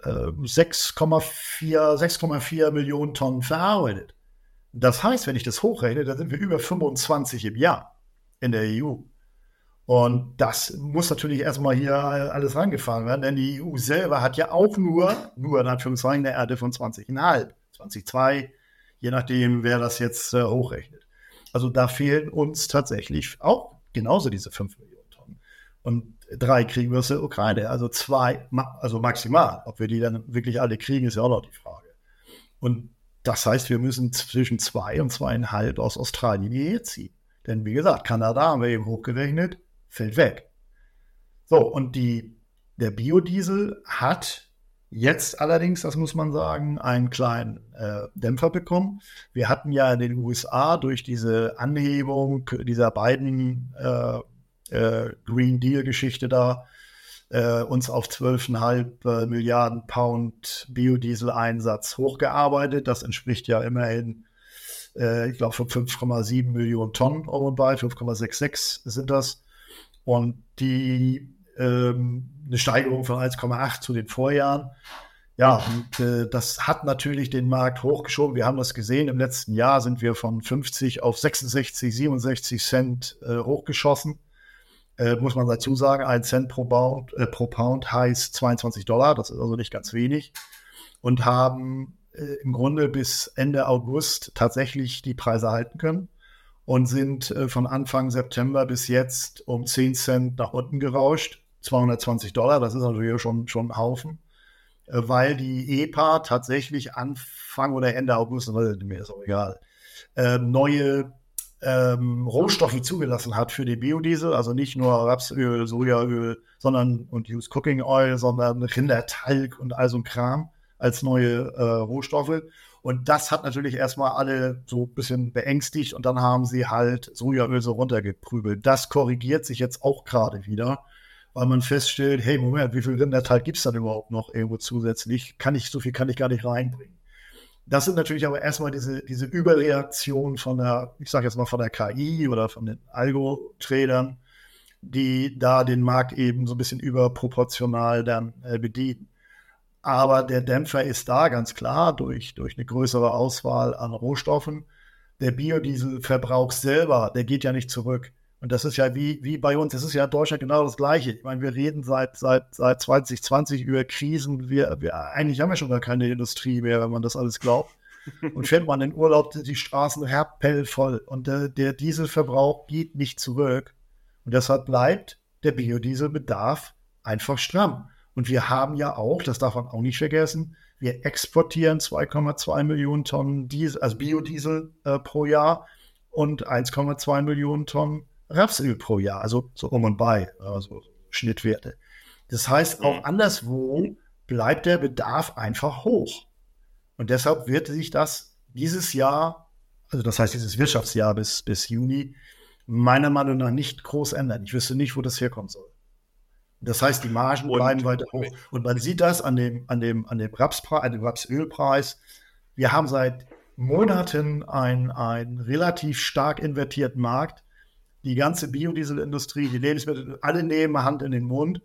6,4 Millionen Tonnen verarbeitet. Das heißt, wenn ich das hochrechne, dann sind wir über 25 im Jahr in der EU. Und das muss natürlich erstmal hier alles rangefahren werden, denn die EU selber hat ja auch nur, nur in Anführungszeichen, eine Erde von 20,5, 20,2, je nachdem, wer das jetzt äh, hochrechnet. Also da fehlen uns tatsächlich auch genauso diese 5 Millionen Tonnen. Und drei kriegen wir aus der Ukraine, also zwei, also maximal. Ob wir die dann wirklich alle kriegen, ist ja auch noch die Frage. Und das heißt, wir müssen zwischen zwei und zweieinhalb aus Australien hierher ziehen. Denn wie gesagt, Kanada haben wir eben hochgerechnet, fällt weg. So, und die, der Biodiesel hat jetzt allerdings, das muss man sagen, einen kleinen äh, Dämpfer bekommen. Wir hatten ja in den USA durch diese Anhebung dieser beiden äh, äh, Green Deal-Geschichte da, äh, uns auf 12,5 äh, Milliarden Pound Biodiesel-Einsatz hochgearbeitet. Das entspricht ja immerhin, äh, ich glaube, von 5,7 Millionen Tonnen um und bei, 5,66 sind das. Und die ähm, eine Steigerung von 1,8 zu den Vorjahren. Ja, und äh, das hat natürlich den Markt hochgeschoben. Wir haben das gesehen. Im letzten Jahr sind wir von 50 auf 66, 67 Cent äh, hochgeschossen äh, muss man dazu sagen, ein Cent pro Pound, äh, pro Pound heißt 22 Dollar, das ist also nicht ganz wenig, und haben äh, im Grunde bis Ende August tatsächlich die Preise halten können und sind äh, von Anfang September bis jetzt um 10 Cent nach unten gerauscht. 220 Dollar, das ist natürlich schon, schon ein Haufen, äh, weil die EPA tatsächlich Anfang oder Ende August, mir ist auch egal, äh, neue ähm, Rohstoffe zugelassen hat für den Biodiesel, also nicht nur Rapsöl, Sojaöl, sondern und Used Cooking Oil, sondern Rindertalg und all so ein Kram als neue äh, Rohstoffe. Und das hat natürlich erstmal alle so ein bisschen beängstigt und dann haben sie halt Sojaöl so runtergeprügelt. Das korrigiert sich jetzt auch gerade wieder, weil man feststellt, hey, Moment, wie viel Rindertalg gibt es dann überhaupt noch irgendwo zusätzlich? Kann ich, so viel kann ich gar nicht reinbringen. Das sind natürlich aber erstmal diese, diese Überreaktion von der, ich sage jetzt mal von der KI oder von den Algo-Tradern, die da den Markt eben so ein bisschen überproportional dann äh, bedienen. Aber der Dämpfer ist da ganz klar durch, durch eine größere Auswahl an Rohstoffen. Der Biodieselverbrauch selber, der geht ja nicht zurück. Und das ist ja wie, wie bei uns, das ist ja in Deutschland genau das Gleiche. Ich meine, wir reden seit, seit, seit 2020 über Krisen. Wir, wir, eigentlich haben wir schon gar keine Industrie mehr, wenn man das alles glaubt. Und fährt man in Urlaub, die Straßen rappellvoll. Und der, der Dieselverbrauch geht nicht zurück. Und deshalb bleibt der Biodieselbedarf einfach stramm. Und wir haben ja auch, das darf man auch nicht vergessen, wir exportieren 2,2 Millionen Tonnen Diesel, also Biodiesel äh, pro Jahr und 1,2 Millionen Tonnen Rapsöl pro Jahr, also so um und bei, also Schnittwerte. Das heißt, auch mhm. anderswo bleibt der Bedarf einfach hoch. Und deshalb wird sich das dieses Jahr, also das heißt dieses Wirtschaftsjahr bis, bis Juni, meiner Meinung nach nicht groß ändern. Ich wüsste nicht, wo das herkommen soll. Das heißt, die Margen und, bleiben weiter hoch. Und man sieht das an dem, an dem, an dem, Rapspreis, an dem Rapsölpreis. Wir haben seit Monaten einen relativ stark invertierten Markt die ganze Biodieselindustrie, die Lebensmittel, alle nehmen Hand in den Mund.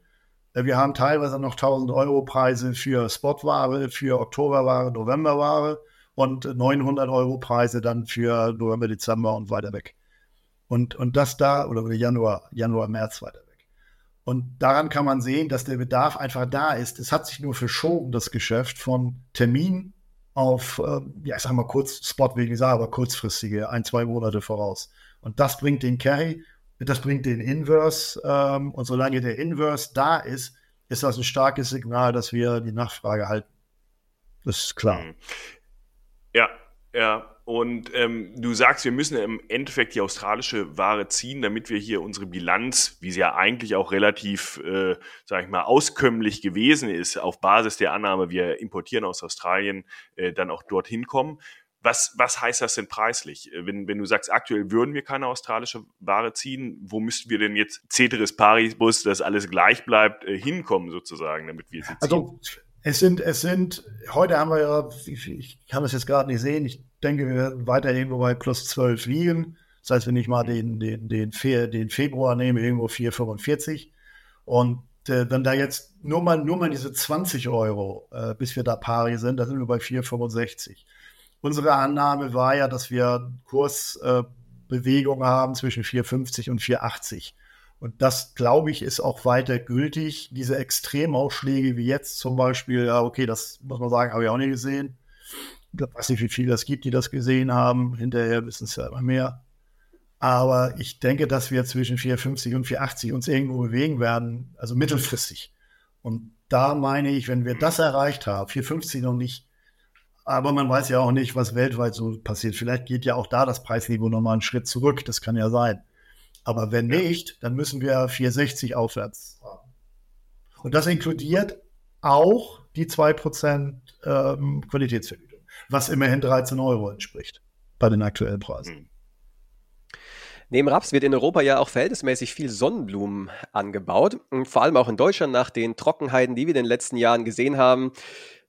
Äh, wir haben teilweise noch 1000 Euro Preise für Spotware, für Oktoberware, Novemberware und 900 Euro Preise dann für November, Dezember und weiter weg. Und, und das da, oder Januar, Januar, März weiter weg. Und daran kann man sehen, dass der Bedarf einfach da ist. Es hat sich nur verschoben, das Geschäft von Termin auf, äh, ja, ich sag mal kurz, Spot ich sagen, aber kurzfristige, ein, zwei Monate voraus. Und das bringt den Carry, das bringt den Inverse. Ähm, und solange der Inverse da ist, ist das ein starkes Signal, dass wir die Nachfrage halten. Das ist klar. Mhm. Ja, ja. Und ähm, du sagst, wir müssen im Endeffekt die australische Ware ziehen, damit wir hier unsere Bilanz, wie sie ja eigentlich auch relativ, äh, sag ich mal, auskömmlich gewesen ist, auf Basis der Annahme, wir importieren aus Australien, äh, dann auch dorthin kommen. Was, was heißt das denn preislich? Äh, wenn, wenn du sagst, aktuell würden wir keine australische Ware ziehen, wo müssten wir denn jetzt Ceteris Paribus, dass alles gleich bleibt, äh, hinkommen sozusagen, damit wir sie also, ziehen? Also es sind, es sind, heute haben wir ja, ich, ich kann das jetzt gerade nicht sehen, ich denke, wir werden weiter irgendwo bei plus 12 liegen. Das heißt, wenn ich mal den, den, den, Fe den Februar nehme, irgendwo 4,45. Und äh, wenn da jetzt nur mal, nur mal diese 20 Euro, äh, bis wir da pari sind, da sind wir bei 4,65. Unsere Annahme war ja, dass wir Kursbewegungen äh, haben zwischen 4,50 und 4,80. Und das, glaube ich, ist auch weiter gültig. Diese Extremausschläge wie jetzt zum Beispiel, ja, okay, das muss man sagen, habe ich auch nicht gesehen. Ich weiß nicht, wie viele es gibt, die das gesehen haben. Hinterher wissen es ja immer mehr. Aber ich denke, dass wir zwischen 4,50 und 4,80 uns irgendwo bewegen werden, also mittelfristig. Und da meine ich, wenn wir das erreicht haben, 4,50 noch nicht, aber man weiß ja auch nicht, was weltweit so passiert. Vielleicht geht ja auch da das Preisniveau nochmal einen Schritt zurück. Das kann ja sein. Aber wenn nicht, dann müssen wir 460 aufwärts haben. Und das inkludiert auch die 2% ähm, Qualitätsvergütung, was immerhin 13 Euro entspricht bei den aktuellen Preisen. Hm. Neben Raps wird in Europa ja auch verhältnismäßig viel Sonnenblumen angebaut. Und vor allem auch in Deutschland nach den Trockenheiten, die wir in den letzten Jahren gesehen haben,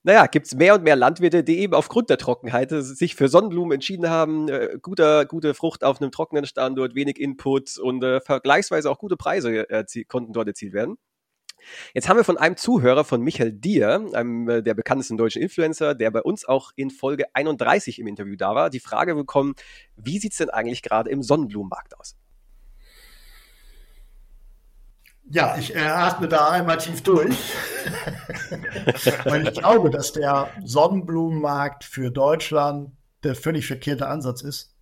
naja, gibt es mehr und mehr Landwirte, die eben aufgrund der Trockenheit sich für Sonnenblumen entschieden haben. Äh, guter, gute Frucht auf einem trockenen Standort, wenig Input und äh, vergleichsweise auch gute Preise äh, konnten dort erzielt werden. Jetzt haben wir von einem Zuhörer, von Michael Dier, einem äh, der bekanntesten deutschen Influencer, der bei uns auch in Folge 31 im Interview da war, die Frage bekommen, wie sieht es denn eigentlich gerade im Sonnenblumenmarkt aus? Ja, ich äh, atme da einmal tief durch, weil ich glaube, dass der Sonnenblumenmarkt für Deutschland der völlig verkehrte Ansatz ist.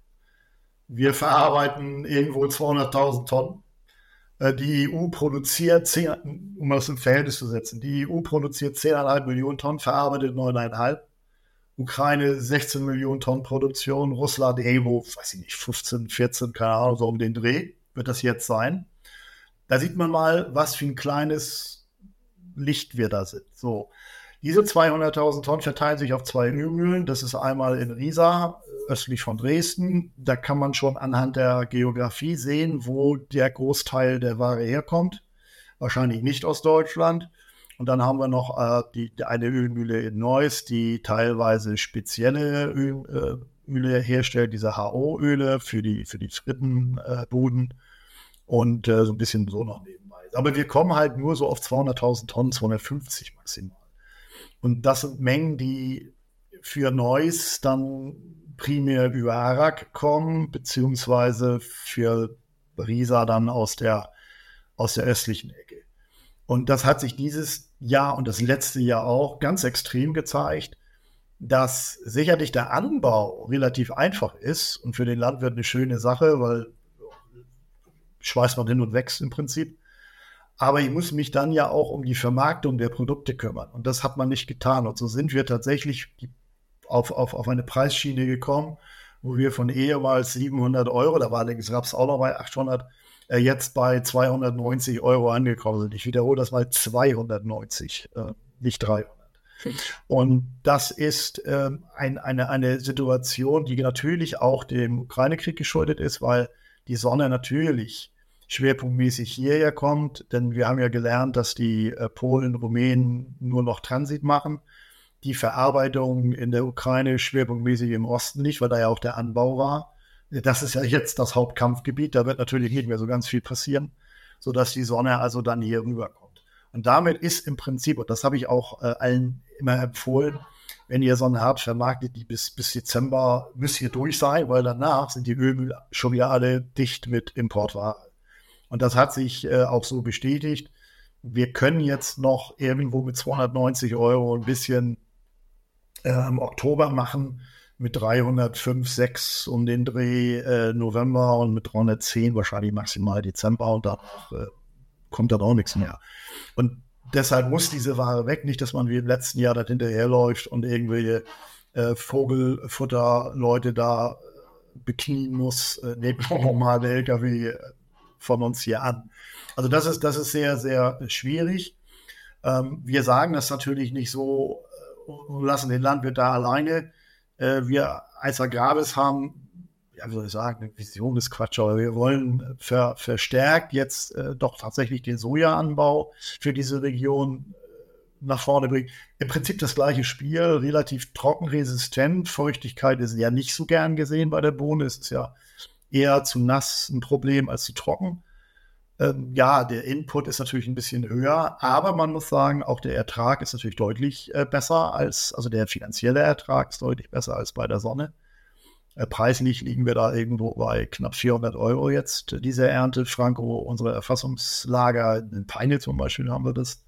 Wir verarbeiten irgendwo 200.000 Tonnen. Äh, die EU produziert, 10, um das im Verhältnis zu setzen, die EU produziert 10,5 Millionen Tonnen, verarbeitet 9,5. Ukraine 16 Millionen Tonnen Produktion, Russland irgendwo, weiß ich nicht, 15, 14, keine Ahnung, so um den Dreh wird das jetzt sein. Da sieht man mal, was für ein kleines Licht wir da sind. So. Diese 200.000 Tonnen verteilen sich auf zwei Ölmühlen. Das ist einmal in Riesa, östlich von Dresden. Da kann man schon anhand der Geografie sehen, wo der Großteil der Ware herkommt. Wahrscheinlich nicht aus Deutschland. Und dann haben wir noch äh, die, eine Ölmühle in Neuss, die teilweise spezielle Öl, äh, Öle herstellt, diese HO-Öle für die, für die Frittenbuden und äh, so ein bisschen so noch nebenbei. Aber wir kommen halt nur so auf 200.000 Tonnen, 250 maximal. Und das sind Mengen, die für Neuss dann primär über Arak kommen, beziehungsweise für Risa dann aus der, aus der östlichen Ecke. Und das hat sich dieses Jahr und das letzte Jahr auch ganz extrem gezeigt, dass sicherlich der Anbau relativ einfach ist und für den Landwirt eine schöne Sache, weil schweißt man hin und wächst im Prinzip. Aber ich muss mich dann ja auch um die Vermarktung der Produkte kümmern. Und das hat man nicht getan. Und so sind wir tatsächlich auf, auf, auf eine Preisschiene gekommen, wo wir von ehemals 700 Euro, da war allerdings Raps auch noch bei 800, äh, jetzt bei 290 Euro angekommen sind. Ich wiederhole das mal 290, äh, nicht 300. Und das ist äh, ein, eine, eine Situation, die natürlich auch dem Ukraine-Krieg geschuldet ist, weil die Sonne natürlich schwerpunktmäßig hierher kommt, denn wir haben ja gelernt, dass die äh, Polen, Rumänen nur noch Transit machen. Die Verarbeitung in der Ukraine schwerpunktmäßig im Osten nicht, weil da ja auch der Anbau war. Das ist ja jetzt das Hauptkampfgebiet, da wird natürlich nicht mehr so ganz viel passieren, sodass die Sonne also dann hier rüberkommt. Und damit ist im Prinzip, und das habe ich auch äh, allen immer empfohlen, wenn ihr Sonne habt, vermarktet die bis, bis Dezember, müsst ihr durch sein, weil danach sind die Ölmüll schon wieder alle dicht mit Importware. Und das hat sich äh, auch so bestätigt. Wir können jetzt noch irgendwo mit 290 Euro ein bisschen äh, im Oktober machen, mit 305, 6 um den Dreh äh, November und mit 310 wahrscheinlich maximal Dezember und danach äh, kommt dann auch nichts mehr. Und deshalb muss diese Ware weg, nicht, dass man wie im letzten Jahr da hinterherläuft und irgendwelche äh, Vogelfutter-Leute da äh, beknien muss, äh, neben normal der LKW von uns hier an. Also das ist, das ist sehr, sehr schwierig. Ähm, wir sagen das natürlich nicht so äh, und lassen den Landwirt da alleine. Äh, wir als Agrarbis haben, ja, wie soll ich sagen, eine Vision ist Quatsch, aber wir wollen ver, verstärkt jetzt äh, doch tatsächlich den Sojaanbau für diese Region äh, nach vorne bringen. Im Prinzip das gleiche Spiel, relativ trockenresistent. Feuchtigkeit ist ja nicht so gern gesehen bei der Bohne. Es ist ja eher zu nass ein Problem als zu trocken. Ähm, ja, der Input ist natürlich ein bisschen höher, aber man muss sagen, auch der Ertrag ist natürlich deutlich äh, besser als, also der finanzielle Ertrag ist deutlich besser als bei der Sonne. Äh, preislich liegen wir da irgendwo bei knapp 400 Euro jetzt, diese Ernte. Franco, unsere Erfassungslager in Peine zum Beispiel haben wir das.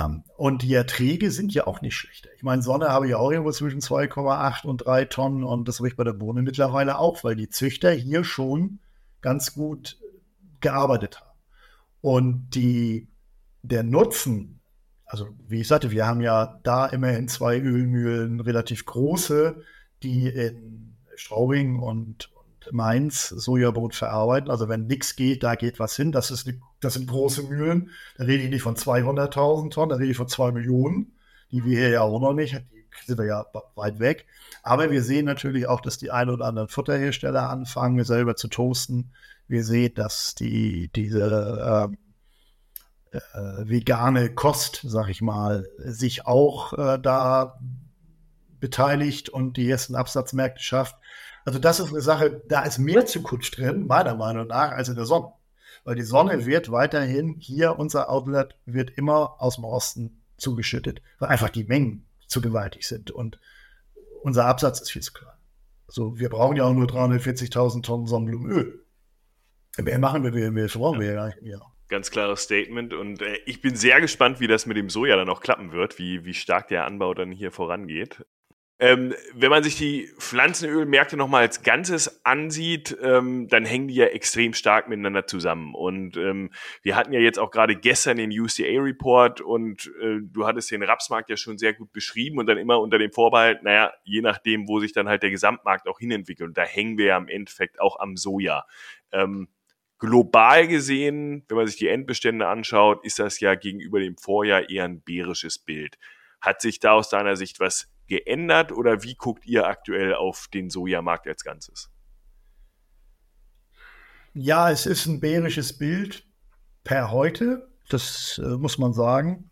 Um, und die Erträge sind ja auch nicht schlechter. Ich meine, Sonne habe ich auch irgendwo zwischen 2,8 und 3 Tonnen und das habe ich bei der Bohne mittlerweile auch, weil die Züchter hier schon ganz gut gearbeitet haben. Und die, der Nutzen, also wie ich sagte, wir haben ja da immerhin zwei Ölmühlen, relativ große, die in Straubing und Mainz Sojabrot verarbeiten. Also wenn nichts geht, da geht was hin. Das, ist, das sind große Mühlen. Da rede ich nicht von 200.000 Tonnen, da rede ich von zwei Millionen, die wir hier ja auch noch nicht, die sind wir ja weit weg. Aber wir sehen natürlich auch, dass die ein oder anderen Futterhersteller anfangen, selber zu toasten. Wir sehen, dass die, diese äh, äh, vegane Kost, sag ich mal, sich auch äh, da beteiligt und die ersten Absatzmärkte schafft. Also das ist eine Sache, da ist mehr Zukunft drin, meiner Meinung nach, als in der Sonne. Weil die Sonne wird weiterhin hier, unser Outlet wird immer aus dem Osten zugeschüttet, weil einfach die Mengen zu gewaltig sind und unser Absatz ist viel zu klein. Also wir brauchen ja auch nur 340.000 Tonnen Sonnenblumenöl. Mehr machen wir, wir brauchen wir ja gar nicht mehr. Ganz klares Statement und äh, ich bin sehr gespannt, wie das mit dem Soja dann auch klappen wird, wie, wie stark der Anbau dann hier vorangeht. Ähm, wenn man sich die Pflanzenölmärkte nochmal als Ganzes ansieht, ähm, dann hängen die ja extrem stark miteinander zusammen. Und ähm, wir hatten ja jetzt auch gerade gestern den UCA-Report und äh, du hattest den Rapsmarkt ja schon sehr gut beschrieben und dann immer unter dem Vorbehalt, naja, je nachdem, wo sich dann halt der Gesamtmarkt auch hinentwickelt. Und da hängen wir ja im Endeffekt auch am Soja. Ähm, global gesehen, wenn man sich die Endbestände anschaut, ist das ja gegenüber dem Vorjahr eher ein bärisches Bild. Hat sich da aus deiner Sicht was geändert oder wie guckt ihr aktuell auf den Sojamarkt als Ganzes? Ja, es ist ein bärisches Bild per heute, das äh, muss man sagen.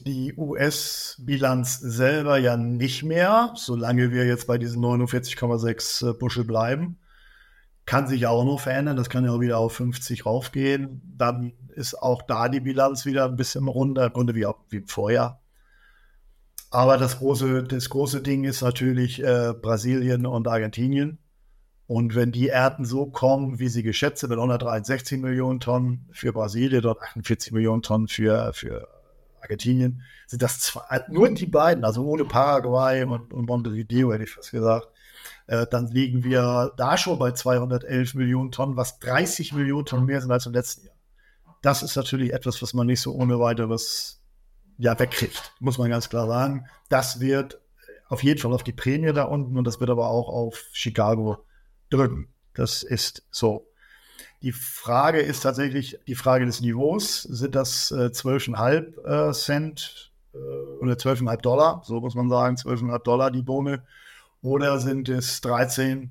die US-Bilanz selber ja nicht mehr, solange wir jetzt bei diesen 49,6 äh, Bushel bleiben. Kann sich auch noch verändern, das kann ja auch wieder auf 50 raufgehen. Dann ist auch da die Bilanz wieder ein bisschen runter, im Grunde wie, wie im Vorjahr. Aber das große, das große Ding ist natürlich äh, Brasilien und Argentinien. Und wenn die Ernten so kommen, wie sie geschätzt sind, mit 163 Millionen Tonnen für Brasilien, dort 48 Millionen Tonnen für, für Argentinien, sind das zwei, nur die beiden, also ohne Paraguay und, und Montevideo, hätte ich fast gesagt, äh, dann liegen wir da schon bei 211 Millionen Tonnen, was 30 Millionen Tonnen mehr sind als im letzten Jahr. Das ist natürlich etwas, was man nicht so ohne weiteres ja, wegkriegt, muss man ganz klar sagen. Das wird auf jeden Fall auf die Prämie da unten und das wird aber auch auf Chicago drücken. Das ist so. Die Frage ist tatsächlich die Frage des Niveaus. Sind das äh, 12,5 äh, Cent äh, oder 12,5 Dollar, so muss man sagen, 12,5 Dollar die Bohne, oder sind es 13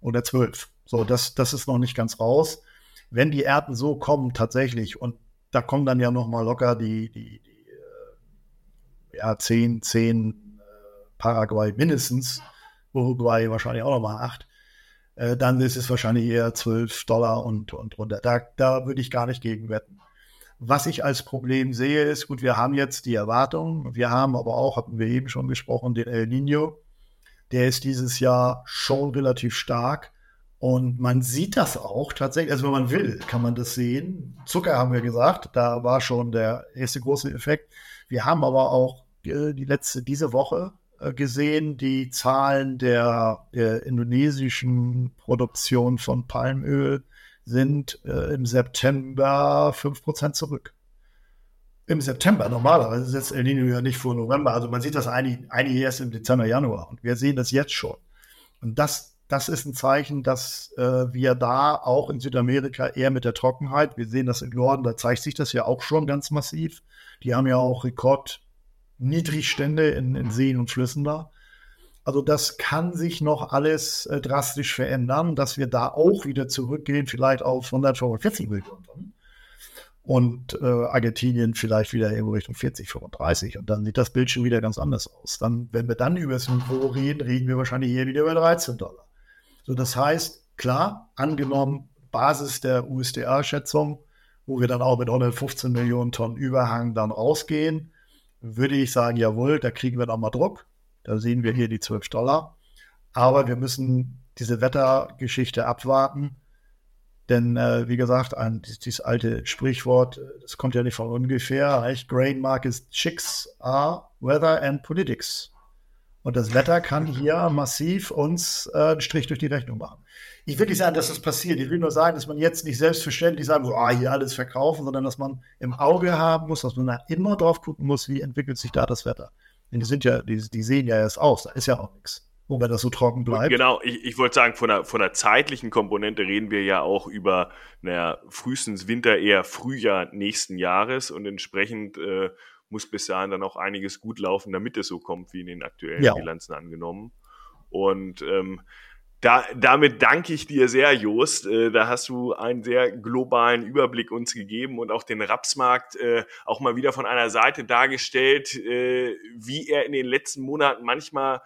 oder 12? So, das, das ist noch nicht ganz raus. Wenn die Ernten so kommen tatsächlich, und da kommen dann ja noch mal locker die, die, die ja, 10, 10 äh, Paraguay mindestens, Uruguay wahrscheinlich auch noch mal 8, äh, dann ist es wahrscheinlich eher 12 Dollar und, und runter. Da, da würde ich gar nicht gegen wetten. Was ich als Problem sehe, ist, gut, wir haben jetzt die Erwartung, wir haben aber auch, hatten wir eben schon gesprochen, den El Nino. Der ist dieses Jahr schon relativ stark. Und man sieht das auch tatsächlich, also wenn man will, kann man das sehen. Zucker haben wir gesagt, da war schon der erste große Effekt. Wir haben aber auch äh, die letzte, diese Woche äh, gesehen, die Zahlen der, der indonesischen Produktion von Palmöl sind äh, im September 5% zurück. Im September, normalerweise setzt El Nino ja nicht vor November. Also man sieht das eigentlich, eigentlich erst im Dezember, Januar. Und wir sehen das jetzt schon. Und das, das ist ein Zeichen, dass äh, wir da auch in Südamerika eher mit der Trockenheit, wir sehen das im Norden, da zeigt sich das ja auch schon ganz massiv. Die haben ja auch Rekord Niedrigstände in, in Seen und Flüssen da. Also das kann sich noch alles äh, drastisch verändern, dass wir da auch wieder zurückgehen, vielleicht auf 145 Millionen Tonnen. Und äh, Argentinien vielleicht wieder irgendwo Richtung 40, 35. Und dann sieht das Bild schon wieder ganz anders aus. Dann, wenn wir dann über das Niveau reden, reden wir wahrscheinlich hier wieder über 13 Dollar. So, das heißt, klar, angenommen, Basis der USDA-Schätzung, wo wir dann auch mit 115 Millionen Tonnen Überhang dann rausgehen, würde ich sagen, jawohl, da kriegen wir nochmal Druck. Da sehen wir hier die 12 Dollar. Aber wir müssen diese Wettergeschichte abwarten. Denn, äh, wie gesagt, ein, dieses alte Sprichwort, das kommt ja nicht von ungefähr, nicht? Grain Markets Chicks are Weather and Politics. Und das Wetter kann hier massiv uns äh, einen Strich durch die Rechnung machen. Ich will nicht sagen, dass das passiert. Ich will nur sagen, dass man jetzt nicht selbstverständlich sagen muss, ah, hier alles verkaufen, sondern dass man im Auge haben muss, dass man da immer drauf gucken muss, wie entwickelt sich da das Wetter. Denn die sind ja, die, die sehen ja erst aus, da ist ja auch nichts. Und wenn das so trocken bleibt. Genau, ich, ich wollte sagen, von der, von der zeitlichen Komponente reden wir ja auch über, naja, frühestens Winter, eher Frühjahr nächsten Jahres und entsprechend äh, muss bis dahin dann auch einiges gut laufen, damit es so kommt, wie in den aktuellen ja. Bilanzen angenommen. Und ähm, da, damit danke ich dir sehr, Jost. Äh, da hast du einen sehr globalen Überblick uns gegeben und auch den Rapsmarkt äh, auch mal wieder von einer Seite dargestellt, äh, wie er in den letzten Monaten manchmal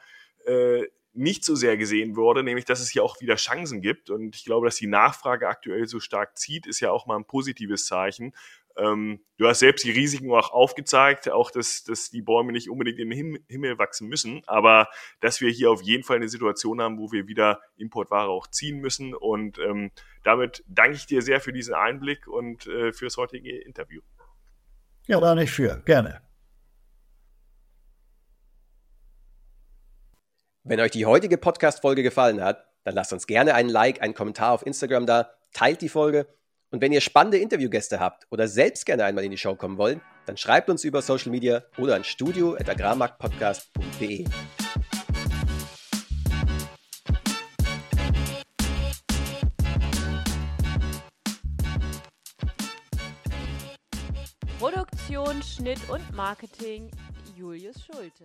äh, nicht so sehr gesehen wurde, nämlich dass es hier auch wieder Chancen gibt. Und ich glaube, dass die Nachfrage aktuell so stark zieht, ist ja auch mal ein positives Zeichen. Ähm, du hast selbst die Risiken auch aufgezeigt, auch dass, dass die Bäume nicht unbedingt in den Himmel wachsen müssen, aber dass wir hier auf jeden Fall eine Situation haben, wo wir wieder Importware auch ziehen müssen. Und ähm, damit danke ich dir sehr für diesen Einblick und äh, fürs heutige Interview. Ja, da nicht für. Gerne. Wenn euch die heutige Podcast-Folge gefallen hat, dann lasst uns gerne einen Like, einen Kommentar auf Instagram da, teilt die Folge und wenn ihr spannende Interviewgäste habt oder selbst gerne einmal in die Show kommen wollt, dann schreibt uns über Social Media oder an studio.agrarmarktpodcast.de. Produktion, Schnitt und Marketing Julius Schulte.